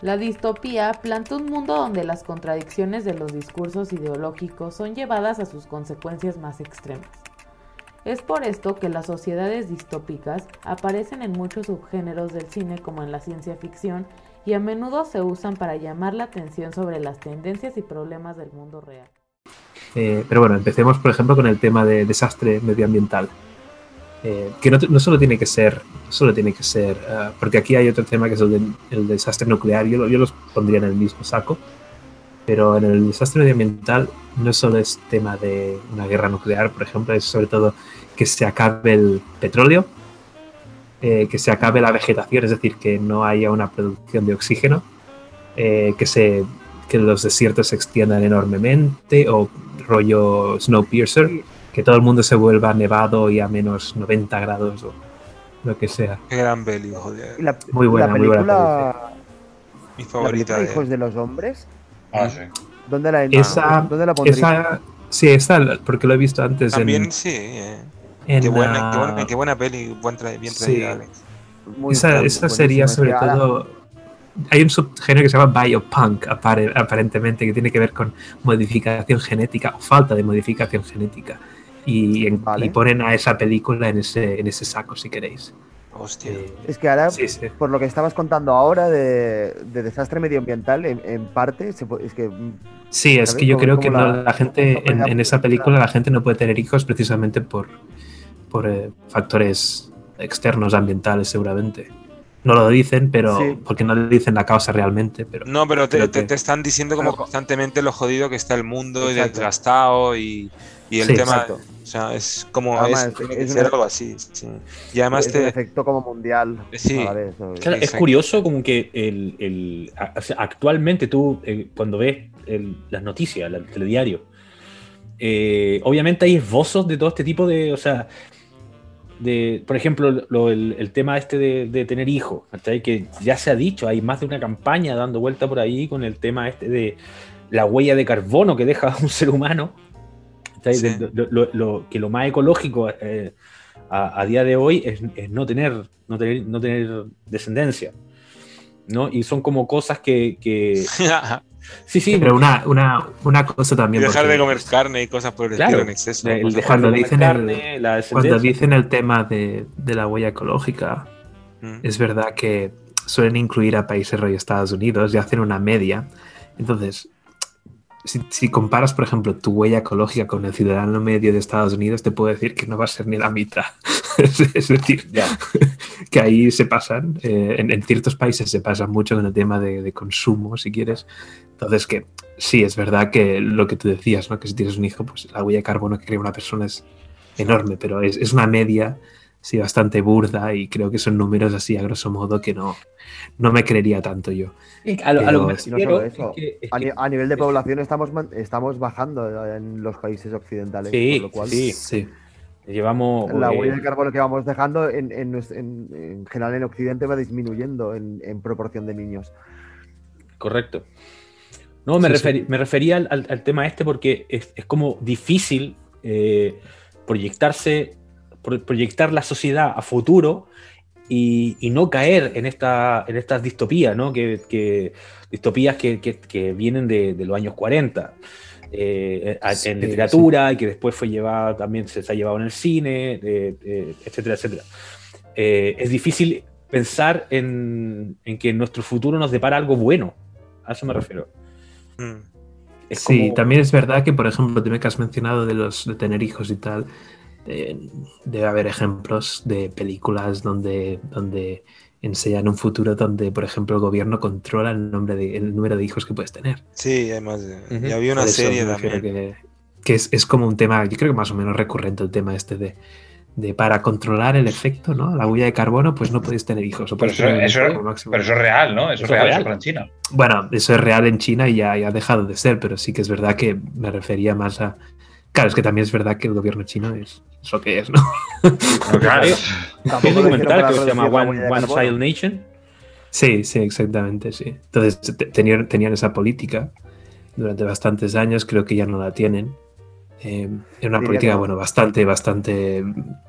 La distopía plantea un mundo donde las contradicciones de los discursos ideológicos son llevadas a sus consecuencias más extremas. Es por esto que las sociedades distópicas aparecen en muchos subgéneros del cine como en la ciencia ficción y a menudo se usan para llamar la atención sobre las tendencias y problemas del mundo real. Eh, pero bueno, empecemos por ejemplo con el tema de desastre medioambiental. Eh, que no, solo tiene que ser, solo tiene que ser, eh, porque aquí hay otro tema que es el, desastre nuclear, yo los pondría en el mismo saco, pero en el desastre medioambiental no solo es tema de una guerra nuclear, por ejemplo, es sobre todo que se acabe el petróleo, eh, que se acabe la vegetación, es decir, que no haya una producción de oxígeno, eh, que, se, que los desiertos se extiendan enormemente, o rollo Snowpiercer, que todo el mundo se vuelva nevado y a menos 90 grados, o lo que sea. Qué gran peli, joder. muy buena, muy buena. Mi favorita. de... Hijos de los hombres. Ah, sí. ¿Dónde la, esa, ¿dónde la esa, Sí, esa, porque lo he visto antes. También sí. Eh. qué, buena, qué, buena, qué, buena, peli, buen bien traída, Esa, esa sería sobre todo hay un subgénero que se llama biopunk, aparentemente, que tiene que ver con modificación genética o falta de modificación genética. Y, ponen a esa película en ese, en ese saco, si queréis. Hostia. Eh, es que ahora, por lo que estabas contando ahora de, desastre medioambiental, en, parte, es que. Sí, es que yo creo que la gente en, esa película, la gente no puede tener hijos precisamente por, por eh, factores externos ambientales, seguramente. No lo dicen, pero porque no le dicen la causa realmente. Pero no, pero te, te, están diciendo como constantemente lo jodido que está el mundo y desgastado y, y el tema. Sea, es como es, algo así. Y además es te. Un efecto como mundial. Sí. es curioso como que el, el actualmente tú, eh, cuando ves las noticias, el telediario, eh, obviamente hay esbozos de todo este tipo de. O sea, de, por ejemplo, el, tema este de, tener hijos, que ya se ha dicho, hay más de una campaña dando vuelta por ahí con el tema este de la huella de carbono que deja *laughs* un ser humano, lo, que lo más ecológico eh, a, día de hoy es, no, tener, no, tener, no tener descendencia. ¿no? Y son como cosas que, que *laughs* Sí, sí. Pero una, una, una cosa también. dejar de comer carne y cosas por el estilo en exceso. cuando, dicen el, cuando dicen el tema de, de la huella ecológica, mm. es verdad que suelen incluir a países rollo Estados Unidos y hacen una media. Entonces, si, comparas, por ejemplo, tu huella ecológica con el ciudadano medio de Estados Unidos, te puedo decir que no va a ser ni la mitad. *laughs* es decir, *laughs* que ahí se pasan, eh, en, ciertos países se pasa mucho con el tema de, consumo, si quieres. Entonces, que sí, es verdad que lo que tú decías, ¿no? que si tienes un hijo, pues la huella de carbono que crea una persona es enorme, pero es, es una media sí, bastante burda y creo que son números así a grosso modo que no, no me creería tanto yo. a, nivel de población estamos, estamos bajando en los países occidentales. Sí, lo cual, sí, sí. Llevamos. La huella de carbono que vamos dejando en, en, general en Occidente va disminuyendo en, proporción de niños. Correcto. No, me, me refería al, tema este porque es, como difícil eh, proyectarse proyectar la sociedad a futuro y, no caer en, esta, en estas distopías, ¿no? que, distopías que, vienen de, los años 40. Eh, en literatura y que después fue llevado también se, ha llevado en el cine, etcétera, etcétera. Eh, es difícil pensar en, que nuestro futuro nos depara algo bueno. A eso me refiero. Mm. sí, también es verdad que, por ejemplo, tú me has mencionado de los de tener hijos y tal, debe haber ejemplos de películas donde, donde enseñan un futuro donde, por ejemplo, el gobierno controla el, nombre de, el número de hijos que puedes tener. Sí, además, ya había una serie también. Que, es, es, como un tema, yo creo que más o menos recurrente el tema este de, de para controlar el efecto, ¿no? La huella de carbono, pues no podéis tener hijos. pero, eso, pero, eso, es real, ¿no? Eso, es real, eso en China. Bueno, eso es real en China y ya, ya ha dejado de ser, pero sí que es verdad que me refería más a... Claro, es que también es verdad que el gobierno chino es, eso que es, ¿no? Hay un documental que se llama One, Child Nation. Sí, sí, exactamente, sí. Entonces tenían, tenían esa política durante bastantes años, creo que ya no la tienen. Eh, era una política, bueno, bastante, bastante,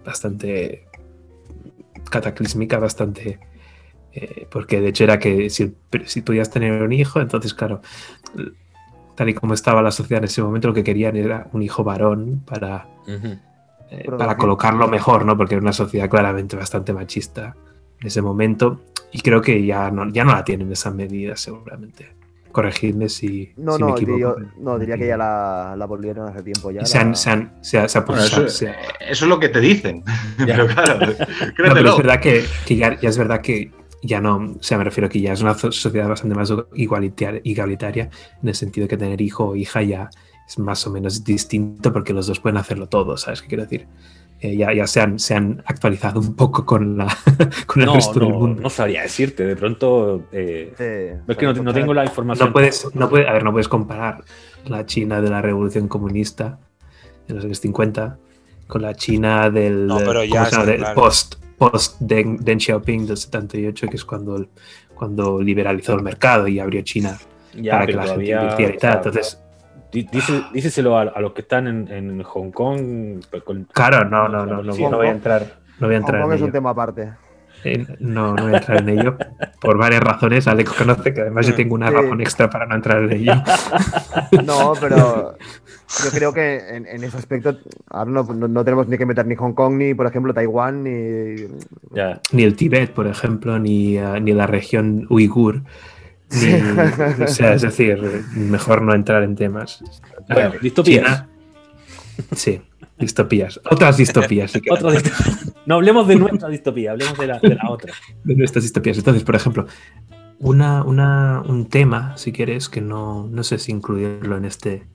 bastante cataclísmica, bastante... Eh, porque de hecho era que si, si podías tener un hijo, entonces claro, tal y como estaba la sociedad en ese momento, lo que querían era un hijo varón para, eh, para colocarlo mejor, ¿no? Porque era una sociedad claramente bastante machista en ese momento y creo que ya no, ya no la tienen esa medida seguramente. Corregidme si, no, no, me equivoco. no, diría que ya la, la volvieron hace tiempo ya. Se han, se han, se eso, es lo que te dicen. *laughs* pero claro, es verdad que, que ya, ya, es verdad que ya no, o sea, me refiero a que ya es una sociedad bastante más igualitaria, igualitaria en el sentido de que tener hijo o hija ya es más o menos distinto porque los dos pueden hacerlo todo, ¿sabes qué quiero decir? Eh, ya, ya se, han, se han actualizado un poco con, la, *laughs* con el resto del mundo. No sabría decirte, de pronto. Eh, es que no, no, tengo la información. No puedes, no puedes, a ver, no puedes comparar la China de la revolución comunista en los años 50 con la China del, no, pero ya del post post Deng, Xiaoping del 78, que es cuando, cuando liberalizó el mercado y abrió China para que la gente invirtiera y tal. Entonces, díselo a, los que están en, Hong Kong. Pues, claro, no, no, no, no, voy a entrar. No voy a entrar en es un tema aparte. Eh, no, no voy a entrar en ello por varias razones. Alex conoce que además yo tengo una razón extra para no entrar en ello. *laughs* No, pero yo creo que en, ese aspecto ahora no, tenemos ni que meter ni Hong Kong, ni por ejemplo Taiwán, ni. Ni el Tíbet, por ejemplo, ni, eh, ni la región uigur. o sea, es decir, mejor no entrar en temas. Bueno, distopías. Sí, distopías. Otras distopías. *laughs* No hablemos de nuestra distopía, hablemos de la, otra. De nuestras distopías. Entonces, por ejemplo, una, un tema, si quieres, que no, no sé si incluirlo en este,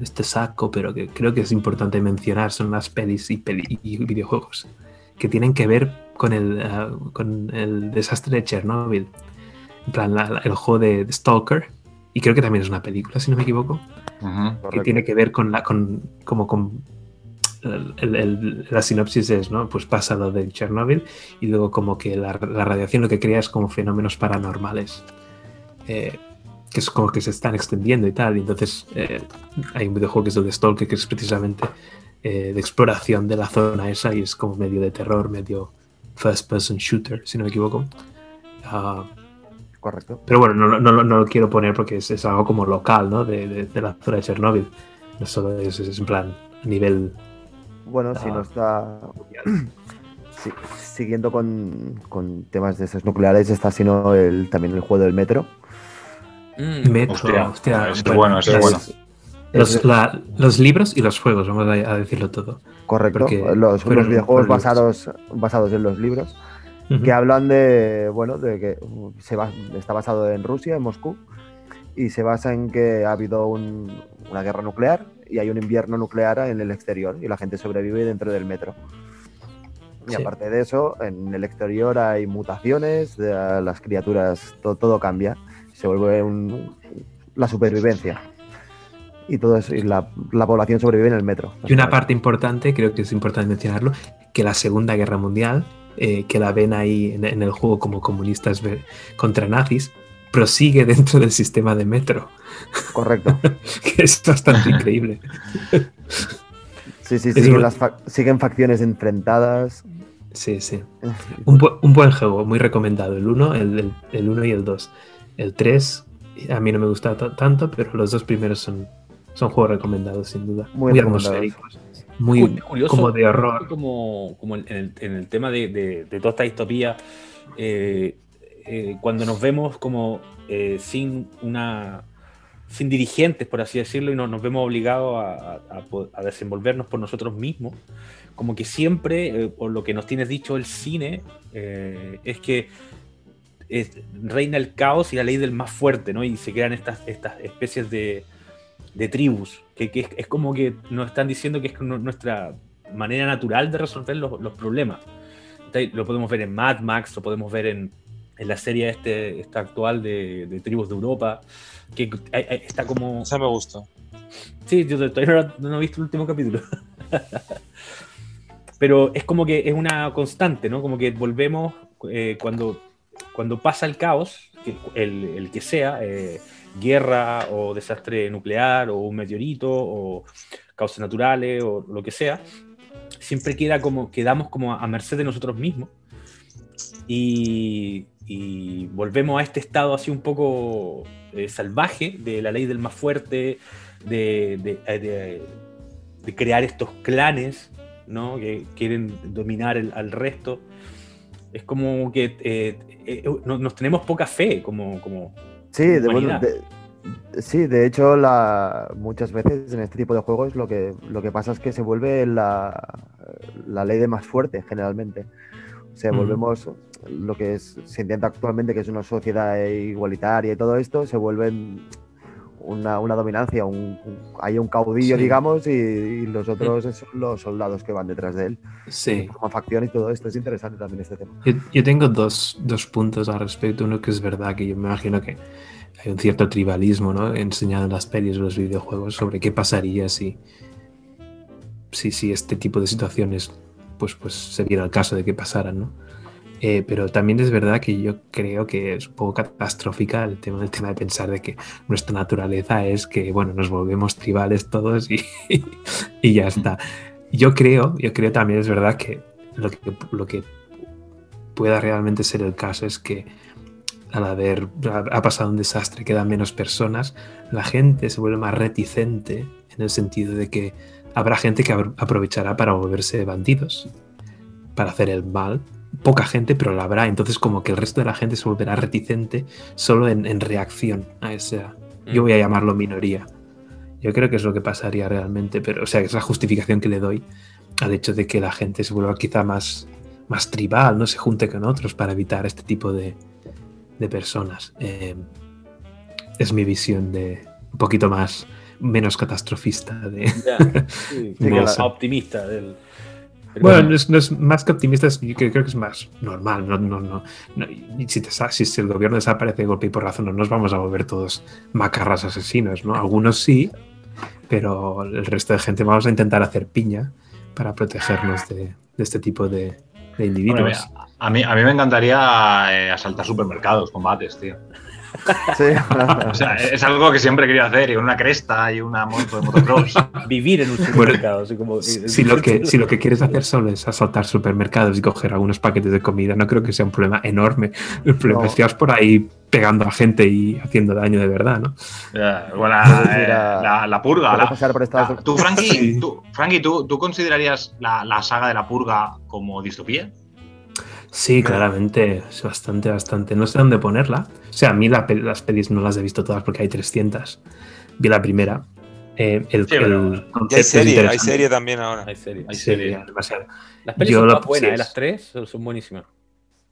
este saco, pero que creo que es importante mencionar, son las pelis y, y videojuegos que tienen que ver con el, ah, con el desastre de Chernobyl en plan el juego de, Stalker, y creo que también es una película, si no me equivoco, que tiene que ver con la, con, como con la sinopsis es, ¿no? Pues pasa lo de Chernobyl y luego como que la, radiación lo que crea es como fenómenos paranormales. Eh, que es como que se están extendiendo y tal. Y entonces eh, hay un videojuego que es el de Stalker, que es precisamente eh, de exploración de la zona esa y es como medio de terror, medio first person shooter, si no me equivoco. Ah, Correcto. Pero bueno, no, no, no, lo quiero poner porque es, algo como local, ¿no? De, de, la zona de Chernóbil. No solo es, es en plan a nivel. Bueno, si no está. siguiendo con, con, temas de esos nucleares, está sino el, también el juego del metro. Mm. metro, hostia. es bueno, es bueno. Los, los, libros y los juegos, vamos a, decirlo todo. Correcto. los, los videojuegos basados, basados en los libros que hablan de, bueno, de que se va, está basado en Rusia, en Moscú, y se basa en que ha habido una guerra nuclear y hay un invierno nuclear en el exterior y la gente sobrevive dentro del metro. Y aparte de eso, en el exterior hay mutaciones, las criaturas, todo, cambia, se vuelve la supervivencia. Y todo eso, y la, la, población sobrevive en el metro. Y una parte importante, creo que es importante mencionarlo, que la Segunda Guerra Mundial eh, que la ven ahí en, el juego como comunistas contra nazis, prosigue dentro del sistema de metro. Correcto. *laughs* que es bastante *laughs* increíble. Sí, sí, siguen, las siguen facciones enfrentadas. Sí, sí. Un, buen juego, muy recomendado. El 1 el, el, uno y el 2. El 3 a mí no me gusta tanto, pero los dos primeros son, son juegos recomendados, sin duda. Muy, muy atmosféricos muy curioso, como de horror. Como, como en, el, tema de, toda esta distopía, eh, eh, cuando nos vemos como eh, sin una sin dirigentes, por así decirlo, y nos vemos obligados a, desenvolvernos por nosotros mismos, como que siempre, por lo que nos tienes dicho el cine, es que reina el caos y la ley del más fuerte, ¿no? Y se crean estas, estas especies de, de tribus, que, es, como que nos están diciendo que es nuestra manera natural de resolver los, problemas. Lo podemos ver en Mad Max, lo podemos ver en, la serie este, esta actual de, Tribus de Europa, que está como... Esa me gusta. Sí, yo todavía no, he visto el último capítulo. Pero es como que es una constante, ¿no? Como que volvemos eh, cuando, cuando pasa el caos, el, que sea, eh, guerra o desastre nuclear o un meteorito o causas naturales o lo que sea, siempre queda como, quedamos como a merced de nosotros mismos y, volvemos a este estado así un poco eh, salvaje de la ley del más fuerte, de, eh, crear estos clanes ¿no? que quieren dominar al resto. Es como que eh, nos tenemos poca fe como, como, Sí, de, sí, de hecho, la, muchas veces en este tipo de juegos lo que, lo que pasa es que se vuelve la, la ley de más fuerte, generalmente. O sea, volvemos lo que es, se intenta actualmente, que es una sociedad igualitaria y todo esto, se vuelve una, una dominancia, un, hay un caudillo, digamos, y, los otros son los soldados que van detrás de él. Sí. Como facción y todo esto, es interesante también este tema. Yo, tengo dos, dos, puntos al respecto. Uno que es verdad, que yo me imagino que hay un cierto tribalismo, ¿no? Enseñado en las pelis o los videojuegos sobre qué pasaría si, si, si este tipo de situaciones pues, pues se viera el caso de que pasaran, ¿no? Eh, pero también es verdad que yo creo que es un poco catastrófica el tema, el tema de pensar de que nuestra naturaleza es que, bueno, nos volvemos tribales todos y, *laughs* y ya está. Yo creo, yo creo también es verdad que lo que, lo que pueda realmente ser el caso es que al haber ha pasado un desastre, quedan menos personas, la gente se vuelve más reticente en el sentido de que habrá gente que aprovechará para volverse bandidos, para hacer el mal poca gente, pero la habrá. Entonces, como que el resto de la gente se volverá reticente solo en, reacción a esa. Yo voy a llamarlo minoría. Yo creo que es lo que pasaría realmente, pero, o sea, es la justificación que le doy al hecho de que la gente se vuelva quizá más, más tribal, no se junte con otros para evitar este tipo de, de personas. Eh, es mi visión de un poquito más, menos catastrofista, de, *laughs* optimista del bueno, no es, más que optimista, yo creo, que es más normal. No, no, no, si, si, el gobierno desaparece de golpe y por razón, no nos vamos a volver todos macarras asesinos, ¿no? Algunos sí, pero el resto de gente vamos a intentar hacer piña para protegernos de, este tipo de, individuos. a, mí, a mí me encantaría eh, asaltar supermercados, combates, tío. *laughs* o sea, es algo que siempre querido hacer, y una cresta y una moto de motocross. *laughs* Vivir en un supermercado. si, lo que, si lo que quieres hacer solo es asaltar supermercados y coger algunos paquetes de comida, no creo que sea un problema enorme. El problema es que vas por ahí pegando a gente y haciendo daño de verdad, ¿no? Eh, la, purga. La, ¿Tú, Frankie, tú, Frankie, ¿tú, ¿tú considerarías la saga de la purga como distopía? Sí, claramente, es bastante, bastante. No sé dónde ponerla. O sea, a mí las pelis no las he visto todas porque hay 300. Vi la primera. Eh, el, hay, serie, hay serie también ahora. Hay serie, hay serie. demasiado. Las pelis son buenas, ¿eh? las tres son buenísimas.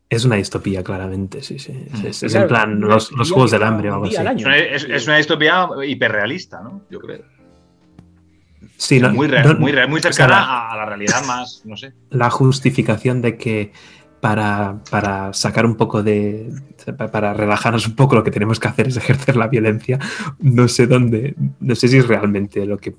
Es una distopía, claramente, sí, sí. Es, en plan los, Juegos del Hambre o algo así. Es, una distopía hiperrealista, ¿no? Yo creo. Sí, muy, real, muy, muy cercana a la realidad más, no sé. La justificación de que para, para, sacar un poco de. para relajarnos un poco, lo que tenemos que hacer es ejercer la violencia. No sé dónde, no sé si es realmente lo que.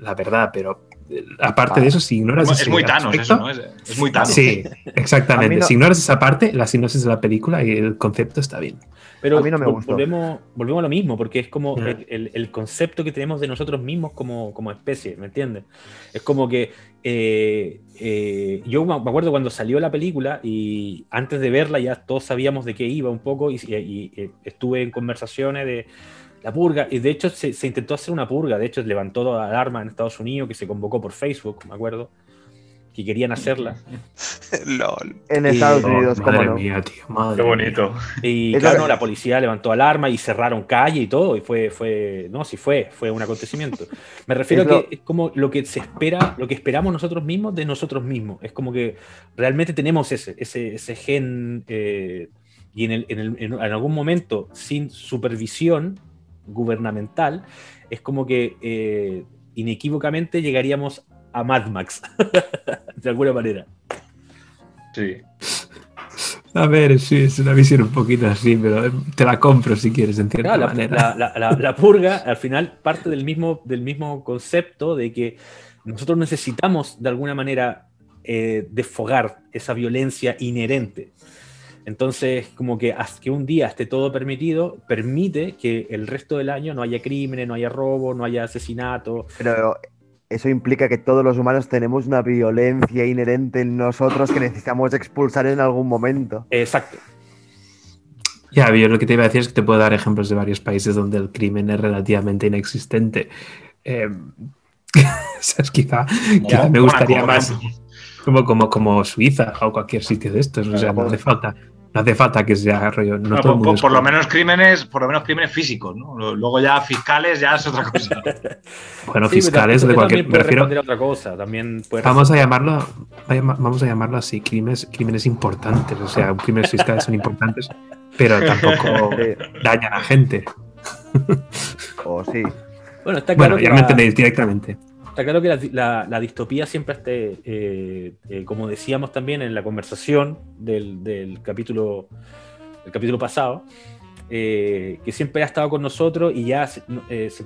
la verdad, pero eh, aparte de eso, si ignoras. Es, muy Thanos eso, ¿no? Es, muy Thanos. Sí, exactamente. Si ignoras esa parte, la sinopsis de la película y el concepto está bien. Pero a mí no me gustó. Volvemos, volvemos a lo mismo, porque es como el, el, concepto que tenemos de nosotros mismos como, como especie, ¿me entiendes? Es como que eh, eh, yo me acuerdo cuando salió la película y antes de verla ya todos sabíamos de qué iba un poco y, eh, estuve en conversaciones de la purga y de hecho se, se, intentó hacer una purga, de hecho levantó la alarma en Estados Unidos que se convocó por Facebook, me acuerdo que querían hacerla. *laughs* LOL. En Estados Unidos, como no. Mía, tío, Qué bonito. Y claro, la policía levantó alarma y cerraron calle y todo, y fue, fue, no, sí fue, fue un acontecimiento. Me refiero a que es como lo que se espera, lo que esperamos nosotros mismos de nosotros mismos. Es como que realmente tenemos ese, ese, ese gen eh, y en, el, en, el, en algún momento, sin supervisión gubernamental, es como que eh, inequívocamente llegaríamos a Mad Max, *laughs* de alguna manera. Sí. A ver, sí, es una visión un poquito así, pero te la compro si quieres, en cierta la, manera. La, purga, al final, parte del mismo, del mismo concepto de que nosotros necesitamos, de alguna manera, eh, desfogar esa violencia inherente. Entonces, como que, que un día esté todo permitido, permite que el resto del año no haya crímenes, no haya robo, no haya asesinato. Pero eso implica que todos los humanos tenemos una violencia inherente en nosotros que necesitamos expulsar en algún momento. Exacto. Ya, yo lo que te iba a decir es que te puedo dar ejemplos de varios países donde el crimen es relativamente inexistente. *laughs* Eh, quizá, me gustaría más como, como, como Suiza o cualquier sitio de estos. O sea, no hace falta no hace falta que sea rollo. No, por, lo menos crímenes, por lo menos crímenes físicos, ¿no? Luego ya fiscales ya es otra cosa. *laughs* bueno, fiscales de cualquier. Me refiero. Otra cosa, también vamos a llamarlo, vamos a llamarlo así, crímenes, crímenes importantes. O sea, crímenes fiscales son importantes, pero tampoco *laughs* dañan a gente. o sí. *laughs* Bueno, está claro. ya me entendéis directamente. Está claro que la, distopía siempre esté, eh, eh, como decíamos también en la conversación del, capítulo, el capítulo pasado, eh, que siempre ha estado con nosotros y ya se,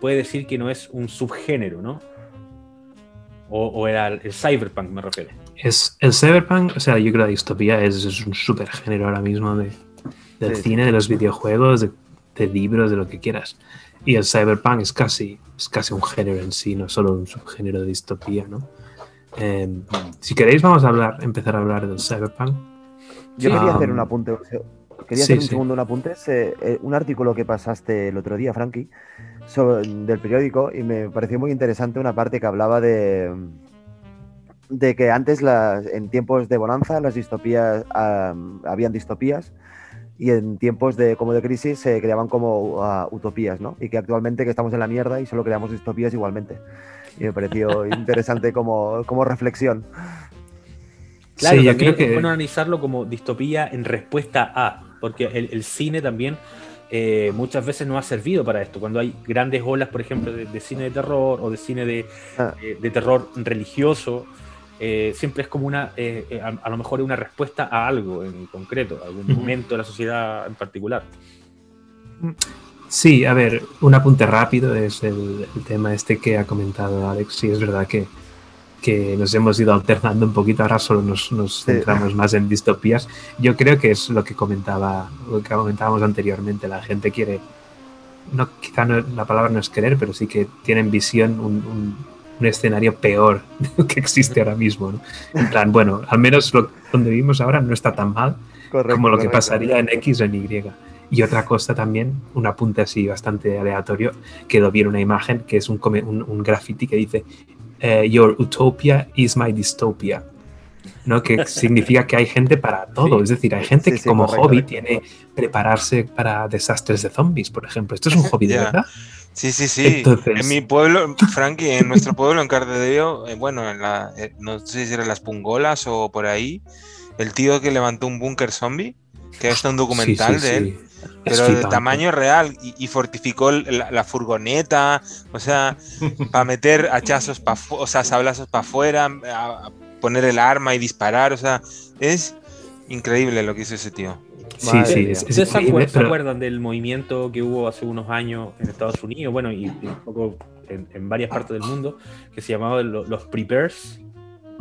puede decir que no es un subgénero, ¿no? O, era el, cyberpunk, me refiero. es el cyberpunk, o sea, yo creo que la distopía es, un súper género ahora mismo de, del cine, de los videojuegos, de, libros, de lo que quieras. Y el cyberpunk es casi, es casi un género en sí, no solo un subgénero de distopía, ¿no? Em, si queréis, vamos a hablar, empezar a hablar del cyberpunk. Yo quería hacer un apunte. Quería hacer un segundo un apunte. Eh, un artículo que pasaste el otro día, Frankie, del periódico, y me pareció muy interesante una parte que hablaba de, de que antes, en tiempos de bonanza, las distopías, habían distopías y en tiempos de, como de crisis se creaban como ah, utopías, ¿no? Y que actualmente que estamos en la mierda y solo creamos distopías igualmente. Y me pareció *laughs* interesante como, como reflexión. Claro, sí, yo creo que es bueno analizarlo como distopía en respuesta a, porque el, cine también eh, muchas veces no ha servido para esto. Cuando hay grandes olas, por ejemplo, de, cine de terror o de cine de, ah. de terror religioso, eh, siempre es como una, eh, eh, a, lo mejor una respuesta a algo en concreto, a algún momento de la sociedad en particular. Sí, a ver, un apunte rápido es el, tema este que ha comentado Alex. Sí, es verdad que, que nos hemos ido alternando un poquito, ahora solo nos, nos centramos más en distopías. Yo creo que es lo que comentaba, lo que comentábamos anteriormente, la gente quiere, no, quizá la palabra no es querer, pero sí que tienen visión, un un escenario peor *laughs* que existe ahora mismo. ¿no? En plan, bueno, al menos lo, donde vivimos ahora no está tan mal como lo que pasaría en X o en Y. Y otra cosa también, un apunte así bastante aleatorio, que lo vi en una imagen que es un, un, un graffiti que dice eh, Your utopia is my dystopia. ¿no? que *laughs* significa que hay gente para todo. Es decir, hay gente que como hobby tiene prepararse para desastres de zombies, por ejemplo. Esto es un hobby de verdad. Sí, sí, sí. En mi pueblo, Frankie, en nuestro pueblo, en Cardedeo, eh, bueno, en la, eh, no sé si eran las Pungolas o por ahí, el tío que levantó un búnker zombie, que está un documental de él, pero de tamaño real, y, fortificó la, furgoneta, o sea, *laughs* para meter hachazos, para o sea, sablazos para afuera, poner el arma y disparar, o sea, es increíble lo que hizo ese tío. Sí, sí, ¿Ustedes se acuerdan del movimiento que hubo hace unos años en Estados Unidos, bueno, y, un poco en, varias partes del mundo, que se llamaba los, preppers?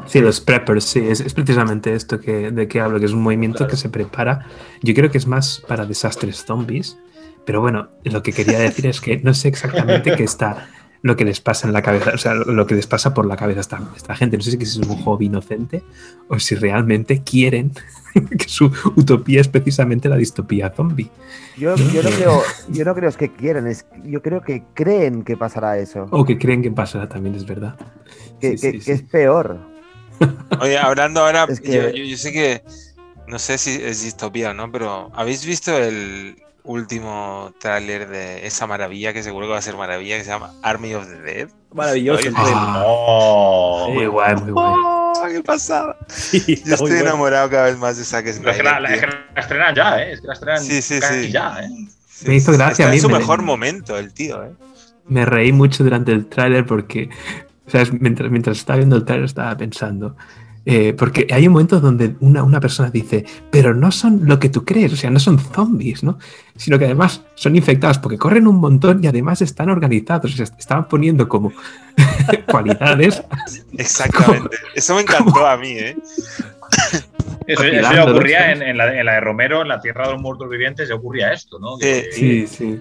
Sí, los preppers, sí, es, precisamente esto que, de que hablo, que es un movimiento que se prepara. Yo creo que es más para desastres zombies, pero bueno, lo que quería decir es que no sé exactamente qué está lo que les pasa en la cabeza, o sea, lo que les pasa por la cabeza a esta, esta gente. No sé si es un hobby inocente o si realmente quieren *laughs* que su utopía es precisamente la distopía zombie. Yo, yo, no, creo, yo no creo que quieren, es, yo creo que creen que pasará eso. O que creen que pasará también, es verdad. Que, es peor. *laughs* Oye, hablando ahora, yo, yo, sé que, no sé si es distopía o no, pero ¿habéis visto el, último tráiler de esa maravilla que seguro que va a ser maravilla que se llama Army of the Dead. Maravilloso. Oh, muy guay, muy guay. Oh, ¿Qué pasaba? Yo estoy enamorado cada vez más de Zack Snyder. Es que la, estrenan ya, ¿eh? Es que la estrenan sí, sí, sí. ya, ¿eh? me hizo gracia a mí. Es su mejor momento, el tío, ¿eh? Me reí mucho durante el tráiler porque, ¿sabes? Mientras, mientras estaba viendo el tráiler estaba pensando eh, porque hay un momento donde una, una, persona dice, pero no son lo que tú crees, o sea, no son zombies, ¿no? Sino que además son infectados porque corren un montón y además están organizados, o sea, estaban poniendo como *laughs* cualidades. Exactamente, eso me encantó a mí, ¿eh? Eso, ya ocurría en, la, en, la, de Romero, en la Tierra de los Muertos Vivientes, ya ocurría esto, ¿no? sí, sí.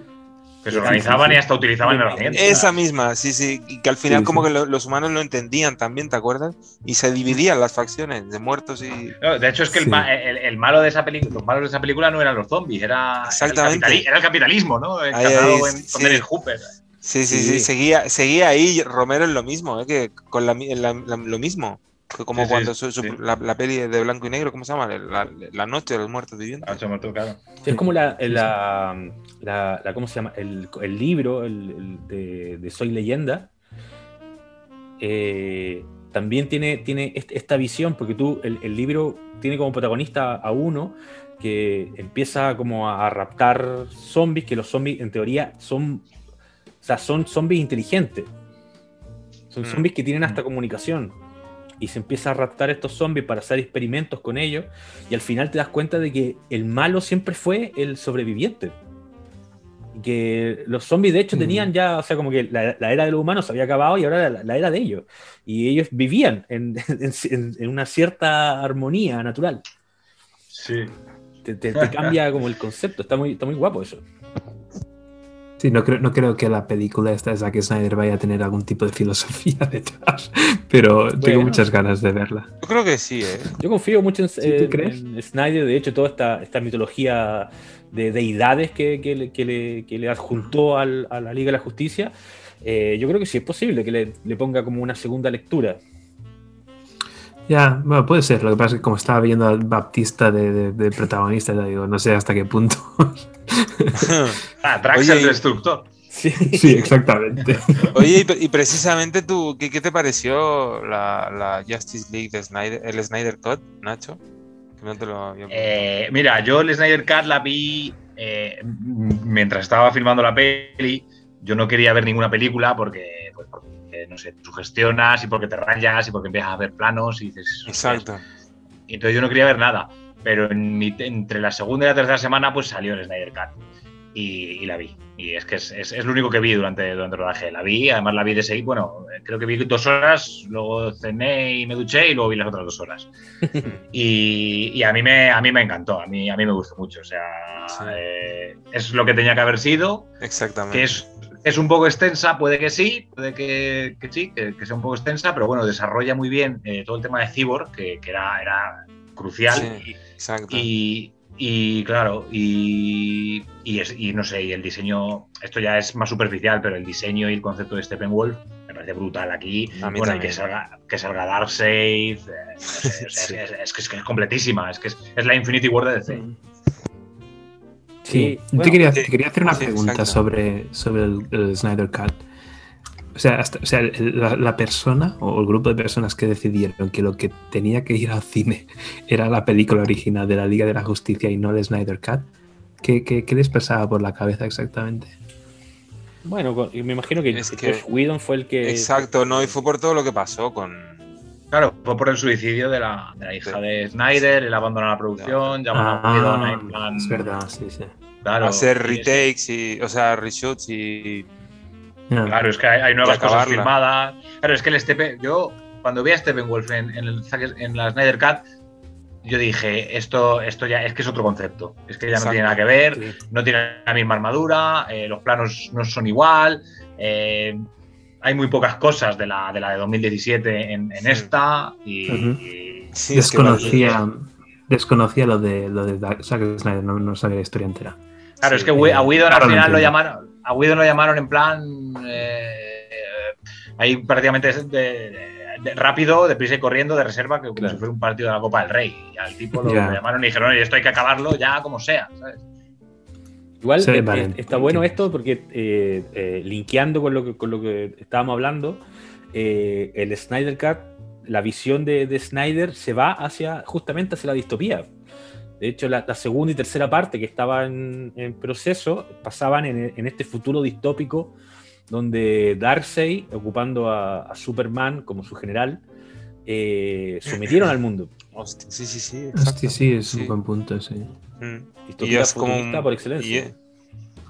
Que se organizaban y hasta utilizaban herramientas. Esa misma, sí, sí. Y que al final, como que los humanos lo entendían también, ¿te acuerdas? Y se dividían las facciones de muertos y. de hecho, es que el, el, malo de esa película, los malos de esa película no eran los zombies, era, Exactamente. Era, el, capitalismo, ¿no? Encarnado en sí. el Hooper. Sí, sí, sí, Seguía, seguía ahí Romero en lo mismo, ¿eh? que con la, lo mismo. Como cuando la, peli de blanco y negro, ¿cómo se llama? La, noche de los muertos vivientes. claro. es como la, la, ¿cómo se llama? El, libro de, Soy Leyenda. Eh, también tiene, tiene esta visión, porque tú, el, libro tiene como protagonista a uno que empieza como a, raptar zombies, que los zombies en teoría son, o sea, son zombies inteligentes. Son mm. zombies que tienen hasta mm. comunicación y se empieza a raptar estos zombies para hacer experimentos con ellos y al final te das cuenta de que el malo siempre fue el sobreviviente. que los zombies de hecho tenían ya, o sea, como que la, era de los humanos se había acabado y ahora la, la era de ellos. Y ellos vivían en, *laughs* en, una cierta armonía natural. Sí. Te, te, cambia como el concepto, está muy, está muy guapo eso. Sí, no creo, no creo que la película esta de Zack Snyder vaya a tener algún tipo de filosofía *laughs* detrás, pero tengo muchas ganas de verla. Yo creo que sí, ¿eh? Yo confío mucho en, Snyder, de hecho, toda esta, esta mitología de deidades que, que, le, que, le, que le, adjuntó a la Liga de la Justicia, eh, yo creo que sí es posible que le, le ponga como una segunda lectura. Ya, bueno, puede ser. Lo que pasa es que como estaba viendo al Baptista de, de, protagonista, ya digo, no sé hasta qué punto. *laughs* ah, Drax el destructor. Sí. sí, exactamente. Oye, y, precisamente tú, ¿qué, ¿qué, te pareció la, la, Justice League de Snyder, el Snyder Cut, Nacho? no te lo eh, mira, yo el Snyder Cut la vi eh, mientras estaba filmando la peli. Yo no quería ver ninguna película porque, pues, porque no sé, te sugestionas y porque te rayas y porque empiezas a ver planos y dices... Exacto. Y entonces yo no quería ver nada, pero entre la segunda y la tercera semana pues salió el Snyder Cut y, la vi. Y es que es, es, lo único que vi durante, durante el rodaje. La vi, además la vi de seguir, bueno, creo que vi dos horas, luego cené y me duché y luego vi las otras dos horas. *laughs* y, y, a, mí me, a mí me encantó, a mí, a mí me gustó mucho. O sea, eh, es lo que tenía que haber sido. Exactamente. Que es es un poco extensa, puede que sí, puede que, sí, que, sea un poco extensa, pero bueno, desarrolla muy bien eh, todo el tema de Cyborg, que, era, era, crucial. y, exacto. Y, claro, y, y, no sé, y el diseño, esto ya es más superficial, pero el diseño y el concepto de Steppenwolf me parece brutal aquí. bueno, y que salga, que salga Darkseid, eh, *laughs* es, que es, completísima, es que es, la Infinity War de DC. Mm. Sí, te, quería, quería, hacer una pregunta sobre, sobre el, Snyder Cut. O sea, o sea la, persona o el grupo de personas que decidieron que lo que tenía que ir al cine *laughs* era la película original de la Liga de la Justicia y no el Snyder Cut, ¿qué, qué, les pasaba por la cabeza exactamente? Bueno, me imagino que, es que Whedon fue el que... Exacto, no, y fue por todo lo que pasó con, Claro, fue por el suicidio de la, de la hija de Snyder, él abandonó la producción, llamó a ah, en plan. Es verdad, sí, sí. Claro, hacer retakes y, o sea, reshoots y. Claro, es que hay, nuevas cosas filmadas. Claro, es que el Stepe, yo cuando vi a Steppenwolf en, en, el, en la Snyder Cut, yo dije, esto, esto ya es que es otro concepto. Es que ya no tiene nada que ver, no tiene la misma armadura, eh, los planos no son igual. Eh, hay muy pocas cosas de la de, la de 2017 en, esta y, desconocía, desconocía lo de lo de Zack Snyder, no, sabía la historia entera. Claro, es que a Whedon al final lo llamaron, a Whedon lo llamaron en plan eh, ahí prácticamente de, rápido, deprisa y corriendo, de reserva, que como si fuera un partido de la Copa del Rey. Y al tipo lo, llamaron y dijeron, esto hay que acabarlo ya como sea, ¿sabes? Igual eh, está bueno esto porque eh, eh, linkeando con lo, que, con lo que estábamos hablando, el Snyder Cut, la visión de, Snyder se va hacia justamente hacia la distopía. De hecho, la, segunda y tercera parte que estaban en, proceso pasaban en, este futuro distópico donde Darkseid, ocupando a, Superman como su general, sometieron al mundo. sí, sí, sí. sí, es un buen punto, sí. Mm y es como por excelencia.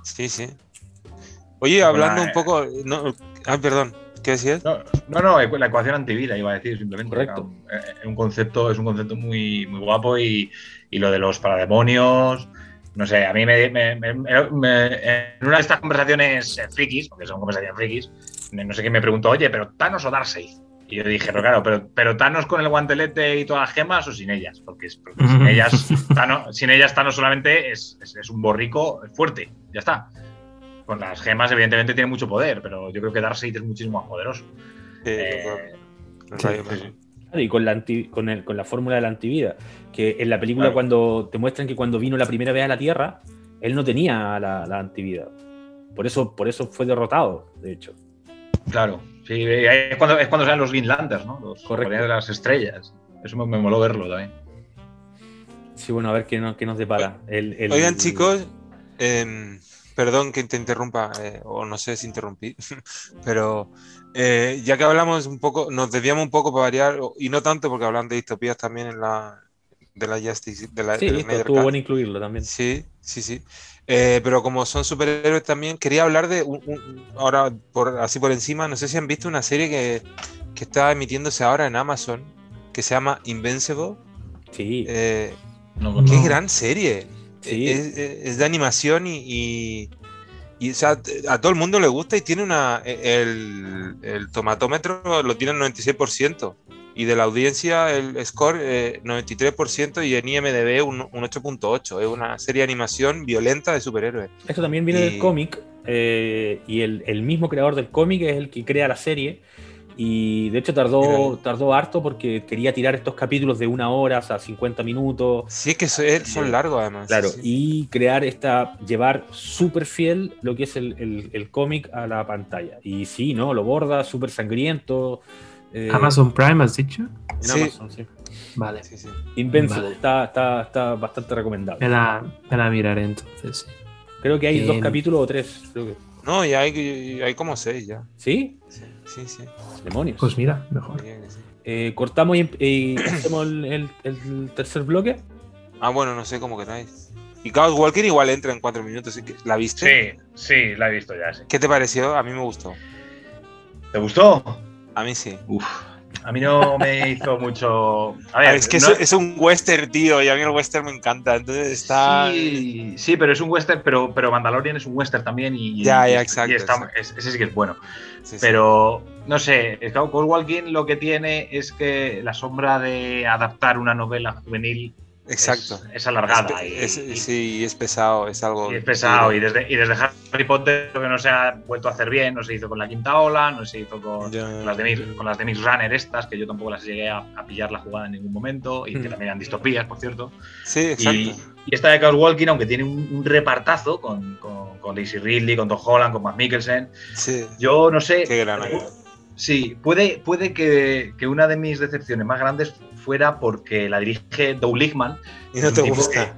sí, sí. Oye, hablando un poco. No, ah, perdón. ¿Qué decías? No, no, la ecuación antivida iba a decir simplemente. Correcto. Es un concepto, es un concepto muy, muy guapo y, y lo de los parademonios. No sé, a mí me, me, me, en una de estas conversaciones frikis, porque son conversaciones frikis, no sé quién me preguntó, oye, pero Thanos o Darkseid. Y yo dije, pero claro, pero, pero Thanos con el guantelete y todas las gemas o sin ellas, porque, sin *laughs* ellas, Thanos, sin ellas Thanos solamente es, es, un borrico fuerte, ya está. Con las gemas, evidentemente, tiene mucho poder, pero yo creo que Darkseid es muchísimo más poderoso. Eh, y con la, con, el, con la fórmula de la antivida, que en la película cuando te muestran que cuando vino la primera vez a la Tierra, él no tenía la, la antivida. Por eso, por eso fue derrotado, de hecho. Claro, Sí, es cuando, es cuando salen los Greenlanders, ¿no? Los de las estrellas. Eso me, me, moló verlo también. Sí, bueno, a ver qué, qué nos depara. Oigan, chicos, em, perdón que te interrumpa, eh, o no sé si interrumpí, *laughs* pero eh, ya que hablamos un poco, nos desviamos un poco para variar, y no tanto porque hablan de distopías también en la de la Justice. De la, sí, estuvo bueno incluirlo también. Sí, sí, sí. Eh, pero como son superhéroes también, quería hablar de ahora por así por encima, no sé si han visto una serie que, que está emitiéndose ahora en Amazon que se llama Invincible. Sí. Eh, qué gran serie. Es, de animación y, y, a todo el mundo le gusta y tiene una el, el tomatómetro lo tiene en 96% y de la audiencia el score 93% eh, y en IMDB un, 8.8. Es una serie de animación violenta de superhéroes. Esto también viene del cómic eh, y el, mismo creador del cómic es el que crea la serie. Y de hecho tardó, tardó harto porque quería tirar estos capítulos de una hora a 50 minutos. Sí, es que son, largos además. Claro, y crear esta, llevar súper fiel lo que es el, el cómic a la pantalla. Y sí, ¿no? Lo borda, súper sangriento. Eh, Amazon Prime, has dicho. En Amazon, sí. Vale. Sí, sí. Invincible, Está, está, está, bastante recomendable. Me la, me la miraré entonces. Creo que hay dos capítulos o tres. Creo que. No, y hay, hay como seis ya. ¿Sí? Sí, sí. Demonios. Pues mira, mejor. Eh, cortamos y, hacemos el, el, tercer bloque. Ah, bueno, no sé cómo queráis. Y Chaos Walker igual entra en cuatro minutos. ¿La viste? Sí, sí, la he visto ya. Sí. ¿Qué te pareció? A mí me gustó. ¿Te gustó? A mí sí. Uf. A mí no me hizo mucho. A ver, es que es, un western, tío, y a mí el western me encanta. Entonces está. Sí, sí pero es un western, pero, pero Mandalorian es un western también. Y, ya, ya, exacto. ese sí que es bueno. pero, no sé, Cold Walking lo que tiene es que la sombra de adaptar una novela juvenil Exacto. Es, alargada. Es, y, sí, es pesado, es algo. Y es pesado. Y desde, y desde Harry Potter que no se ha vuelto a hacer bien, no se hizo con la quinta ola, no se hizo con, las, de, con las de Runner estas, que yo tampoco las llegué a, pillar la jugada en ningún momento, y que también eran distopías, por cierto. Sí, exacto. Y, esta de Chaos Walking, aunque tiene un, repartazo con, con, con Daisy Ridley, con Tom Holland, con Matt Mikkelsen, sí. yo no sé. Qué gran Sí, puede, puede que, que, una de mis decepciones más grandes fuera porque la dirige Doug Lickman. ¿Y no te gusta?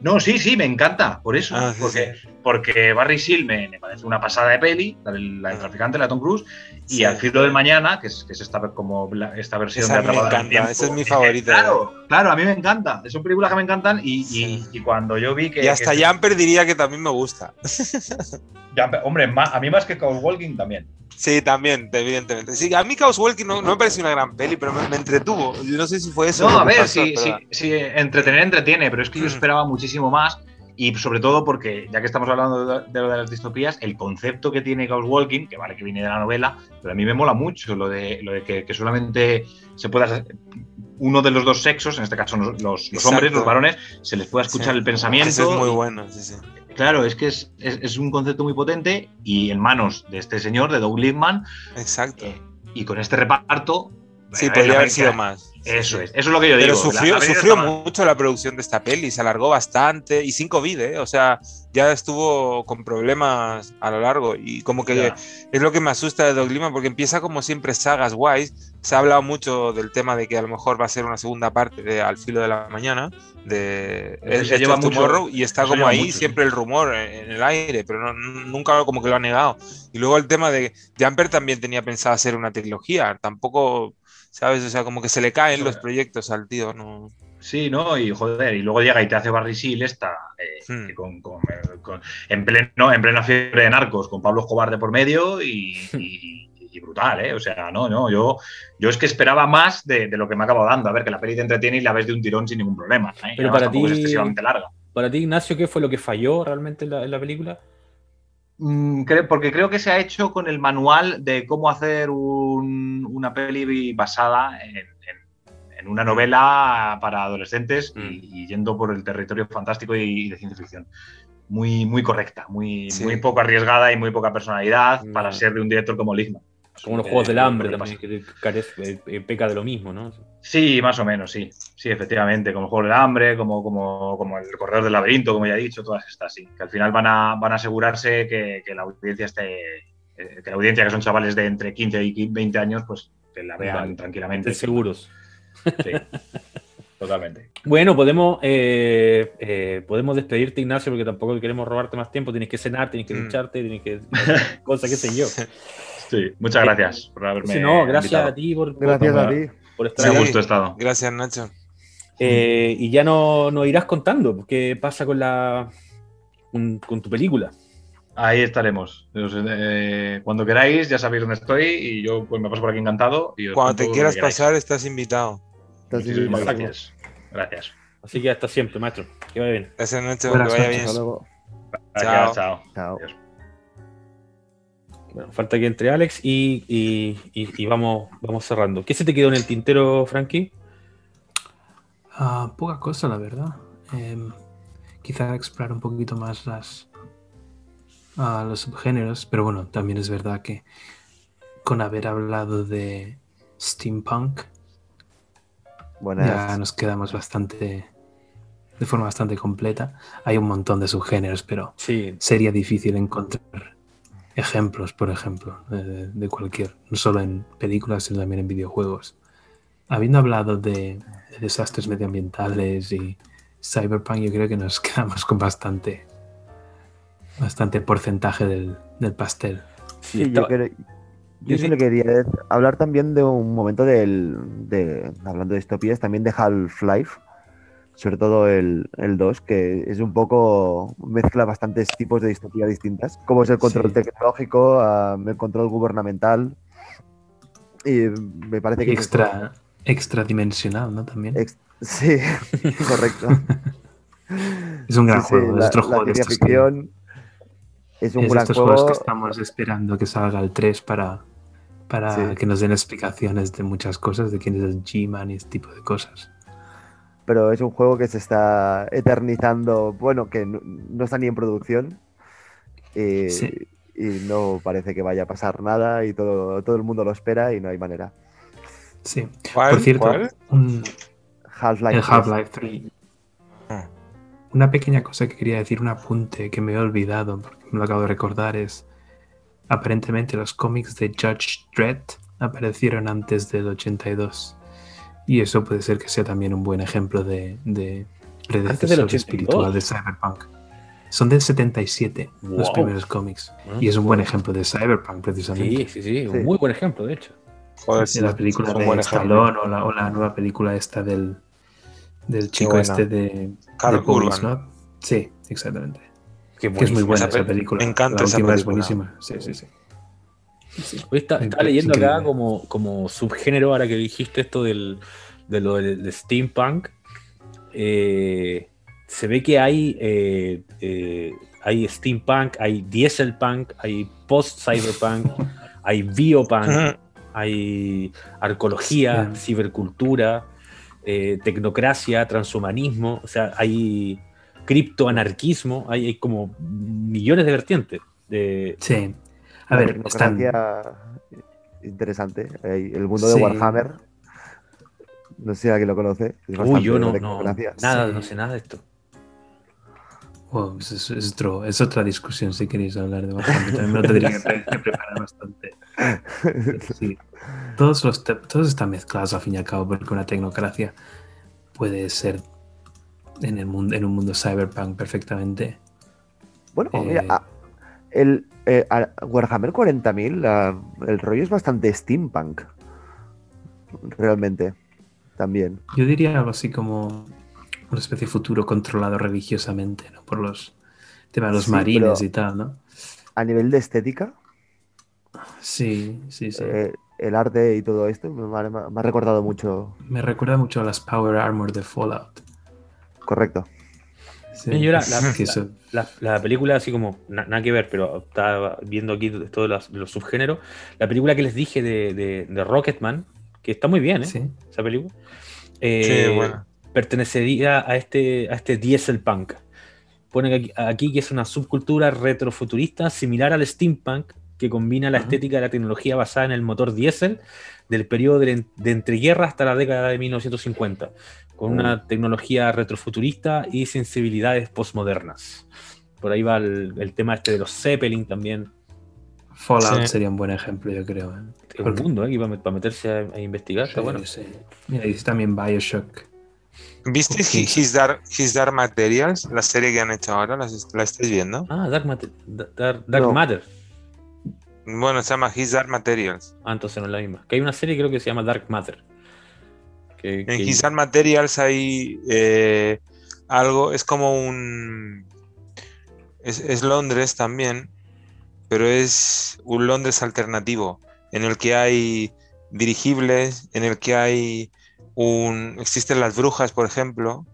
No, sí, sí, me encanta, por eso. Ah, porque, porque Barry Seal me, parece una pasada de peli, la del, la ah. traficante, la Tom Cruise, y Al filo del mañana, que es, que es esta, como esta versión de Atrapada me encanta, esa es mi favorita. Claro, claro, a mí me encanta. Son películas que me encantan y, y, cuando yo vi que. Y hasta Jumper diría que también me gusta. *laughs* hombre, a mí más que Cold Walking también. Sí, también, evidentemente. Sí, a mí Chaos Walking no, me pareció una gran peli, pero me, entretuvo. Yo no sé si fue eso. No, a ver, sí, sí, entretener entretiene, pero es que yo mm. esperaba muchísimo más. Y sobre todo porque, ya que estamos hablando de, lo de las distopías, el concepto que tiene Chaos Walking, que vale que viene de la novela, pero a mí me mola mucho lo de, lo de que, solamente se pueda uno de los dos sexos, en este caso los, hombres, los varones, se les pueda escuchar el pensamiento. Eso es muy bueno, sí, sí. Claro, es que es, es, un concepto muy potente y en manos de este señor, de Doug Liebman. Exacto. Eh, y con este reparto. Sí, podría haber sido más. Eso es, eso es lo que yo digo. Pero sufrió, sufrió mucho la producción de esta peli, se alargó bastante y sin COVID, ¿eh? o sea, ya estuvo con problemas a lo largo y como que es lo que me asusta de Doug Liman porque empieza como siempre sagas guays. Se ha hablado mucho del tema de que a lo mejor va a ser una segunda parte de Al filo de la mañana de se lleva mucho, y está como ahí siempre el rumor en, el aire, pero nunca como que lo ha negado. Y luego el tema de Jumper también tenía pensado hacer una trilogía, tampoco ¿Sabes? O sea, como que se le caen los proyectos al tío, ¿no? Sí, ¿no? Y joder, y luego llega y te hace Barry Seal esta, eh, hmm. con, en, pleno, en plena fiebre de narcos, con Pablo Escobar de por medio y, brutal, ¿eh? O sea, no, no, yo, yo es que esperaba más de, lo que me ha acabado dando. A ver, que la peli te entretiene y la ves de un tirón sin ningún problema. ¿eh? Pero para ti, es excesivamente larga. Para ti, Ignacio, ¿qué fue lo que falló realmente en la película? Mm, porque creo que se ha hecho con el manual de cómo hacer una peli basada en, una novela para adolescentes mm. y, yendo por el territorio fantástico y, de ciencia ficción. Muy, muy correcta, muy, muy poco arriesgada y muy poca personalidad para ser de un director como Ligma. Como los Juegos del Hambre también, que carece, eh, peca de lo mismo, ¿no? Sí, más o menos, sí. Sí, efectivamente, como el Juego del Hambre, como, como, como el Corredor del Laberinto, como ya he dicho, todas estas, sí. Que al final van a, van a asegurarse que, que la audiencia esté... Eh, que la audiencia, que son chavales de entre 15 y 20 años, pues que la vean tranquilamente. seguros. Sí. Totalmente. Bueno, podemos, eh, podemos despedirte, Ignacio, porque tampoco queremos robarte más tiempo. Tienes que cenar, tienes que mm. ducharte, tienes que. *laughs* Cosa, qué sé yo. Sí, muchas gracias por haberme. no, gracias a ti por, gracias a ti. por estar aquí. gusto estado. Gracias, Nacho. Eh, y ya no, nos irás contando qué pasa con la con tu película. Ahí estaremos. Eh, cuando queráis, ya sabéis dónde estoy y yo pues me paso por aquí encantado. cuando te quieras pasar, estás invitado. Gracias. Gracias. Así que hasta siempre, maestro. Que vaya bien. Esa noche, que vaya bien. Chao. chao. chao. Bueno, falta que entre Alex y, vamos, vamos cerrando. ¿Qué se te quedó en el tintero, Frankie? Ah, poca cosa, la verdad. Em, quizá explorar un poquito más las, a los subgéneros, pero bueno, también es verdad que con haber hablado de steampunk, ya nos quedamos bastante, de forma bastante completa. Hay un montón de subgéneros, pero sería difícil encontrar ejemplos, por ejemplo, de, cualquier, no solo en películas, sino también en videojuegos. Habiendo hablado de, de desastres medioambientales y cyberpunk, yo creo que nos *laughs* quedamos con bastante bastante porcentaje del, pastel. Sí, yo, yo solo quería hablar también de un momento del, de, hablando de distopías, también de Half-Life, sobre todo el, 2, que es un poco, mezcla bastantes tipos de distopía distintas, como es el control tecnológico, el control gubernamental, y me parece que... Extra, extradimensional, ¿no? También. sí, *laughs* correcto. *laughs* es un gran juego, es otro juego de ficción. Es un gran estos juegos que estamos esperando que salga el 3 para, para que nos den explicaciones de muchas cosas, de quién es el G-Man y este tipo de cosas. Pero es un juego que se está eternizando, bueno, que no, está ni en producción. Y, y, no parece que vaya a pasar nada y todo, todo el mundo lo espera y no hay manera. Sí. Por cierto, Half-Life Half 3 una pequeña cosa que quería decir, un apunte que me he olvidado, porque me lo acabo de recordar, es aparentemente los cómics de Judge Dredd aparecieron antes del 82. Y eso puede ser que sea también un buen ejemplo de, de predecesor espiritual de Cyberpunk. Son del 77 los primeros cómics. Ah, y es un buen ejemplo de Cyberpunk, precisamente. Sí, sí, sí, un muy buen ejemplo, de hecho. Joder, la película de Stallone o la, o la nueva película esta del, del chico este de, Carl Urban. Sí, exactamente. que es muy buena esa, película. Me encanta esa película. es buenísima. Sí, sí, sí. Hoy está, estaba leyendo acá como, como subgénero, ahora que dijiste esto del, de lo de, steampunk. Eh, se ve que hay, eh, eh, hay steampunk, hay dieselpunk, hay post-cyberpunk, *laughs* hay biopunk, hay arqueología, cibercultura, eh, tecnocracia, transhumanismo, o sea, hay criptoanarquismo, hay, hay como millones de vertientes. De... Sí. A ver, tecnocracia interesante. El mundo de Warhammer. No sé si alguien lo conoce. Uy, yo no, no nada, no sé nada de esto. Es, otra discusión si queréis hablar de Warhammer. También me lo tendría que, preparar bastante. Sí todos, los todos están mezclados al fin y al cabo, porque una tecnocracia puede ser en, el mundo, en un mundo cyberpunk perfectamente. Bueno, mira, eh, el eh, Warhammer 40.000, el rollo es bastante steampunk. Realmente, también. Yo diría algo así como una especie de futuro controlado religiosamente, ¿no? Por los temas de los marines y tal, ¿no? A nivel de estética. Sí, sí, sí. Eh, el arte y todo esto me ha, recordado mucho. Me recuerda mucho a las Power Armor de Fallout. Correcto. la, película, así como, nada que ver, pero estaba viendo aquí todos los, subgéneros. La película que les dije de, de, Rocketman, que está muy bien, ¿eh? Esa película. Eh, pertenecería a este, a este diesel punk. Pone aquí, aquí que es una subcultura retrofuturista similar al steampunk que combina la estética de la tecnología basada en el motor diésel del periodo de, entreguerra hasta la década de 1950, con una tecnología retrofuturista y sensibilidades postmodernas. Por ahí va el, tema este de los Zeppelin también. Fallout sería un buen ejemplo, yo creo. ¿eh? El mundo, ¿eh? para, meterse a, investigar, está bueno. Mira, dice también Bioshock. ¿Viste His Dark, Materials, la serie que han hecho ahora? ¿La, estáis viendo? Ah, Dark, Dark, Matter. Bueno, se llama His Dark Materials. Ah, entonces no es la misma. Que hay una serie creo que se llama Dark Matter. en His Dark Materials hay eh, algo, es como un... es, Londres también, pero es un Londres alternativo, en el que hay dirigibles, en el que hay un... existen las brujas, por ejemplo,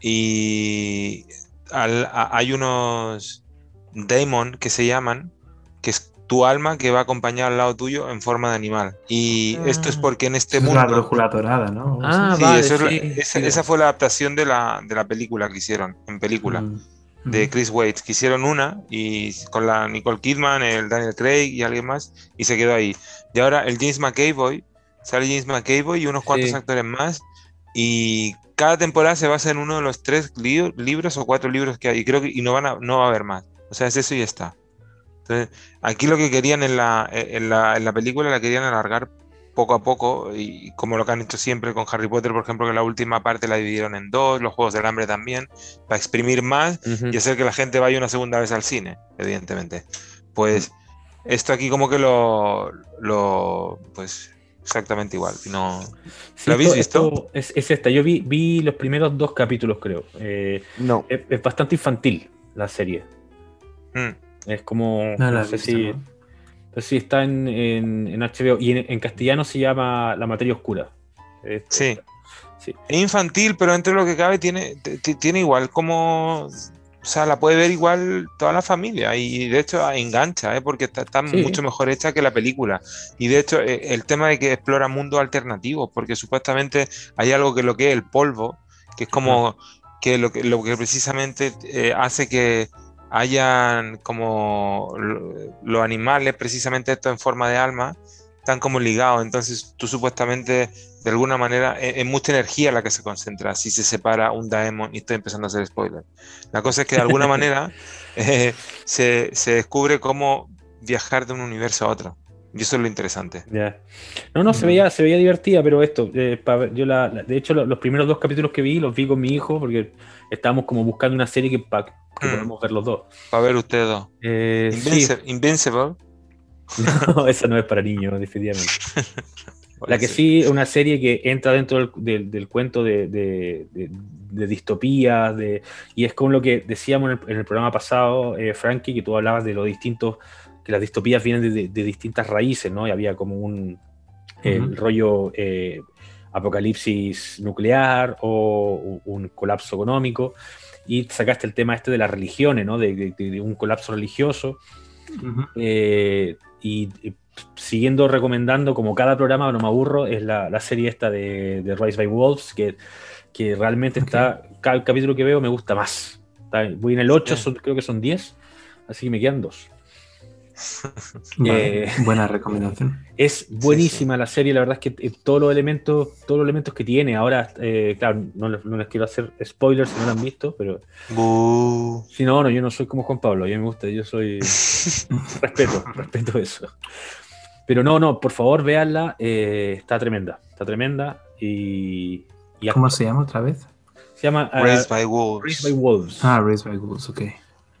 y hay unos daemon que se llaman, que es tu alma que va a acompañar al lado tuyo en forma de animal. Y esto es ah. porque en este mundo. La brújula dorada, ¿no? Ah, esa, fue la adaptación de la, de la película que hicieron, en película. Mm, de mm. Chris Waits, que hicieron una y con la Nicole Kidman, el Daniel Craig y alguien más, y se quedó ahí. Y ahora el James McAvoy, sale James McAvoy y unos cuantos actores más, y cada temporada se basa en uno de los tres libros o cuatro libros que hay, y creo que y no, van a, no va a haber más. O sea, es eso y ya está. Entonces, aquí lo que querían en la, en la, en la película la querían alargar poco a poco, y como lo que han hecho siempre con Harry Potter, por ejemplo, que la última parte la dividieron en dos, los Juegos del Hambre también, para exprimir más y hacer que la gente vaya una segunda vez al cine, evidentemente. Pues esto aquí como que lo, lo pues exactamente igual. No, ¿Lo habéis visto? es, esta, yo vi, vi los primeros dos capítulos, creo. Eh, no. Es, bastante infantil la serie. Mm. Es como. No, sé si. sí, está en, en, HBO. Y en, castellano se llama La materia oscura. sí. sí. Es infantil, pero entre lo que cabe tiene, tiene igual como. O sea, la puede ver igual toda la familia y de hecho engancha, ¿eh? porque está, mucho mejor hecha que la película. Y de hecho, eh, el tema de que explora mundos alternativos, porque supuestamente hay algo que lo que es el polvo, que es como que, lo que lo que precisamente eh, hace que hayan como los animales, precisamente esto en forma de alma, están como ligados. Entonces tú supuestamente, de alguna manera, e-, es, mucha energía la que se concentra si se separa un Daemon y estoy empezando a hacer spoiler. La cosa es que de alguna *laughs* manera eh, se, descubre cómo viajar de un universo a otro. Y eso es lo interesante. No, no, se veía, se veía divertida, pero esto, eh, yo la, de hecho los, primeros dos capítulos que vi los vi con mi hijo porque estábamos como buscando una serie que, que mm. podemos ver los dos. Para ver ustedes dos. Eh, Invincible. *laughs* No, esa no es para niños, definitivamente. *laughs* La que sí, una serie que entra dentro del, cuento de, de, distopías, de, y es con lo que decíamos en el, programa pasado, eh, Frankie, que tú hablabas de lo distintos, que las distopías vienen de, distintas raíces, ¿no? Y había como un el rollo eh, apocalipsis nuclear o un colapso económico y sacaste el tema este de las religiones, ¿no? De, un colapso religioso. Y, siguiendo recomendando, como cada programa, no me aburro, es la, serie esta de, Rise by Wolves, que, que realmente está, cada capítulo que veo me gusta más. voy en el 8, creo que son 10, así que me quedan dos. *laughs* Eh, buena recomendación. *laughs* Es buenísima la serie, la verdad es que eh, todos los elementos, todos los elementos que tiene, ahora, eh, claro, no, les quiero hacer spoilers si no lo han visto, pero. Si no, no, yo no soy como Juan Pablo, a mí me gusta, yo soy. *laughs* respeto, respeto eso. Pero no, no, por favor, véanla, está tremenda, está tremenda y. ¿Cómo se llama otra vez? Se llama. Raised by Wolves. by Wolves. Ah, Raised by Wolves, ok.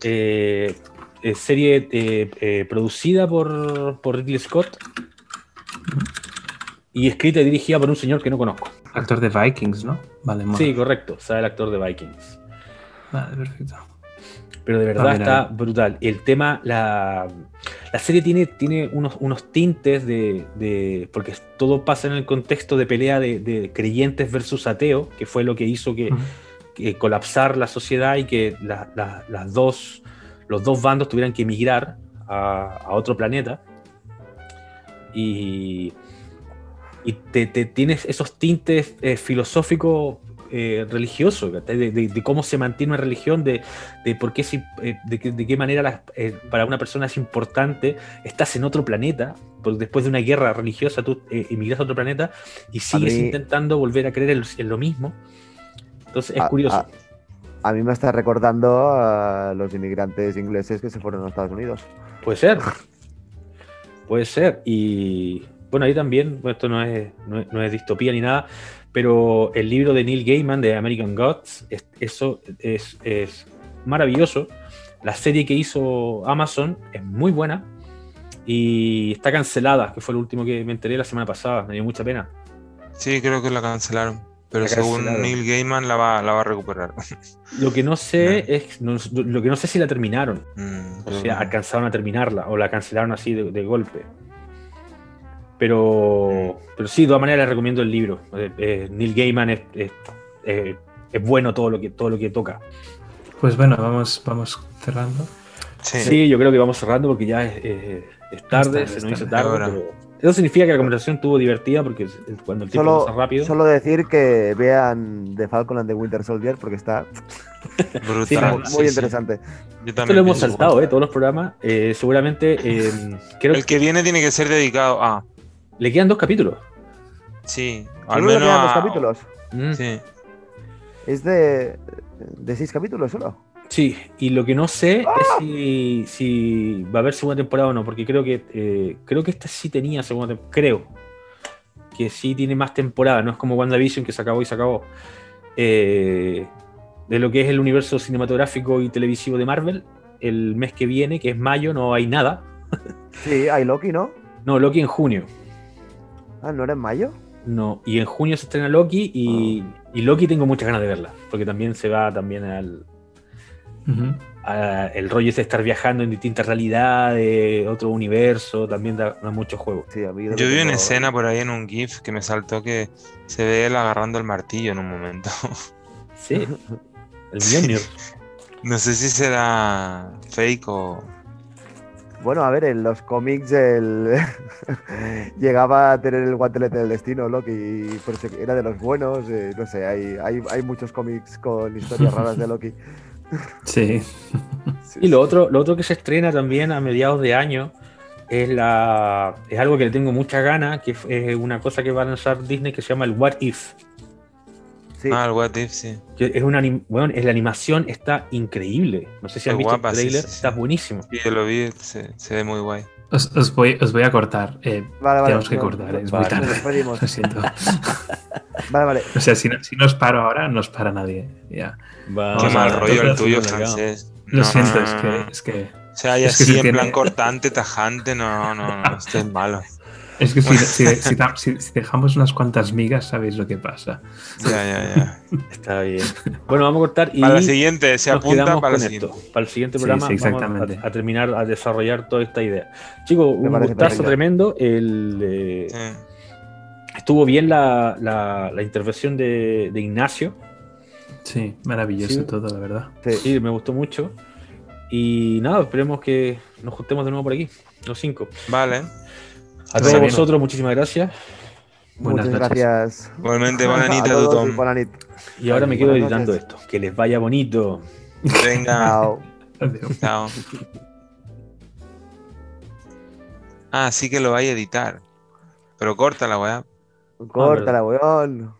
Eh, serie eh, eh, producida por, por, Ridley Scott y escrita y dirigida por un señor que no conozco. Actor de Vikings, ¿no? Vale, Sí, correcto, sabe el actor de Vikings. Vale, perfecto. Pero de verdad está brutal. El tema, la, la serie tiene, tiene unos, unos tintes de, Porque todo pasa en el contexto de pelea de, creyentes versus ateos, que fue lo que hizo que, colapsar la sociedad y que las dos los dos bandos tuvieran que emigrar a, otro planeta. Y, y te, tienes esos tintes eh, filosóficos eh, religiosos, de, cómo se mantiene una religión, de, por qué, eh, de, qué manera para una persona es importante, estás en otro planeta, porque después de una guerra religiosa tú emigras a otro planeta y sigues intentando volver a creer en, lo mismo. Entonces es curioso a mí me está recordando a los inmigrantes ingleses que se fueron a Estados Unidos. Puede ser. Puede ser. Y bueno, ahí también, esto no es, no es, distopía ni nada, pero el libro de Neil Gaiman de American Gods, eso es, es, maravilloso. La serie que hizo Amazon es muy buena y está cancelada, que fue lo último que me enteré la semana pasada. Me dio mucha pena. Sí, creo que la cancelaron. Pero según Neil Gaiman la va, la va a recuperar. *laughs* Lo que no sé es lo que no sé si la terminaron. Mm, o sea, alcanzaron a terminarla o la cancelaron así de, golpe. Pero, mm. pero sí, de todas maneras les recomiendo el libro. Eh, eh, Neil Gaiman es, es, bueno todo lo que todo lo que toca. Pues bueno, vamos, vamos cerrando. Sí. yo creo que vamos cerrando porque ya es, tarde, se nos hizo tarde. Eso significa que la conversación estuvo divertida porque cuando el tiempo pasa rápido. Solo decir que vean The Falcon and the Winter Soldier porque está Brutal, *laughs* muy, interesante. Esto lo hemos saltado, ¿eh? todos los programas. Eh, seguramente. Eh, el que viene tiene que ser dedicado a. Le quedan dos capítulos. Sí, al menos. Le quedan dos capítulos. Mm. Sí. Es de, de seis capítulos solo. Sí, y lo que no sé es ¡Ah! si, va a haber segunda temporada o no, porque creo que eh, creo que esta sí tenía segunda temporada. Creo que sí tiene más temporada, no es como WandaVision que se acabó y se acabó. Eh, de lo que es el universo cinematográfico y televisivo de Marvel, el mes que viene, que es mayo, no hay nada. *laughs* Sí, hay Loki, ¿no? No, Loki en junio. Ah, ¿no era en mayo? No, y en junio se estrena Loki y, ah. y Loki tengo muchas ganas de verla, porque también se va también al, el rollo es de estar viajando en distintas realidades, otro universo, también da, mucho juego. Yo vi una escena por ahí en un GIF que me saltó que se ve él agarrando el martillo en un momento. *laughs* Sí, el Mjolnir. No sé si será fake o. Bueno, a ver, en los cómics el... *laughs* llegaba a tener el guantelete del destino, Loki, y era de los buenos. Eh, no sé, hay, hay, hay muchos cómics con historias raras de *laughs* Loki. Sí. Y lo otro, lo otro que se estrena también a mediados de año es la es algo que le tengo mucha gana, que es una cosa que va a lanzar Disney que se llama el What If. Ah, el What If, sí. es una bueno, es la animación está increíble. No sé si han visto el trailer, está buenísimo. Sí, yo lo vi, se, ve muy guay. Os, voy, os voy a cortar. Eh, tenemos que cortar, es muy tarde. *laughs* Lo siento. *laughs* vale, vale. O sea, si, no, si nos paro ahora, no os para nadie. Ya. Qué mal rollo el tuyo, francés. Lo siento, es que, es que. O sea, ya así en plan cortante, tajante, no, no, no, esto es malo. Es que si, si, si, dejamos unas cuantas migas, sabéis lo que pasa. Ya, ya, ya. *laughs* Está bien. Bueno, vamos a cortar y. Para la siguiente, se apunta para el siguiente. Para el siguiente programa vamos a, terminar a desarrollar toda esta idea. Chicos, un gustazo tremendo. El, eh, Estuvo bien la, la, la intervención de, de Ignacio Sí, maravilloso todo, la verdad. Sí. me gustó mucho. Y nada, esperemos que nos juntemos de nuevo por aquí, los cinco. Vale. A todos vosotros, muchísimas gracias. Buenas Muchas gracias. Igualmente, buena a todos. Y ahora me quedo editando esto. Que les vaya bonito. Venga. *laughs* Chao. Chao. Ah, sí que lo vaya a editar. Pero corta la weá. Corta la weón.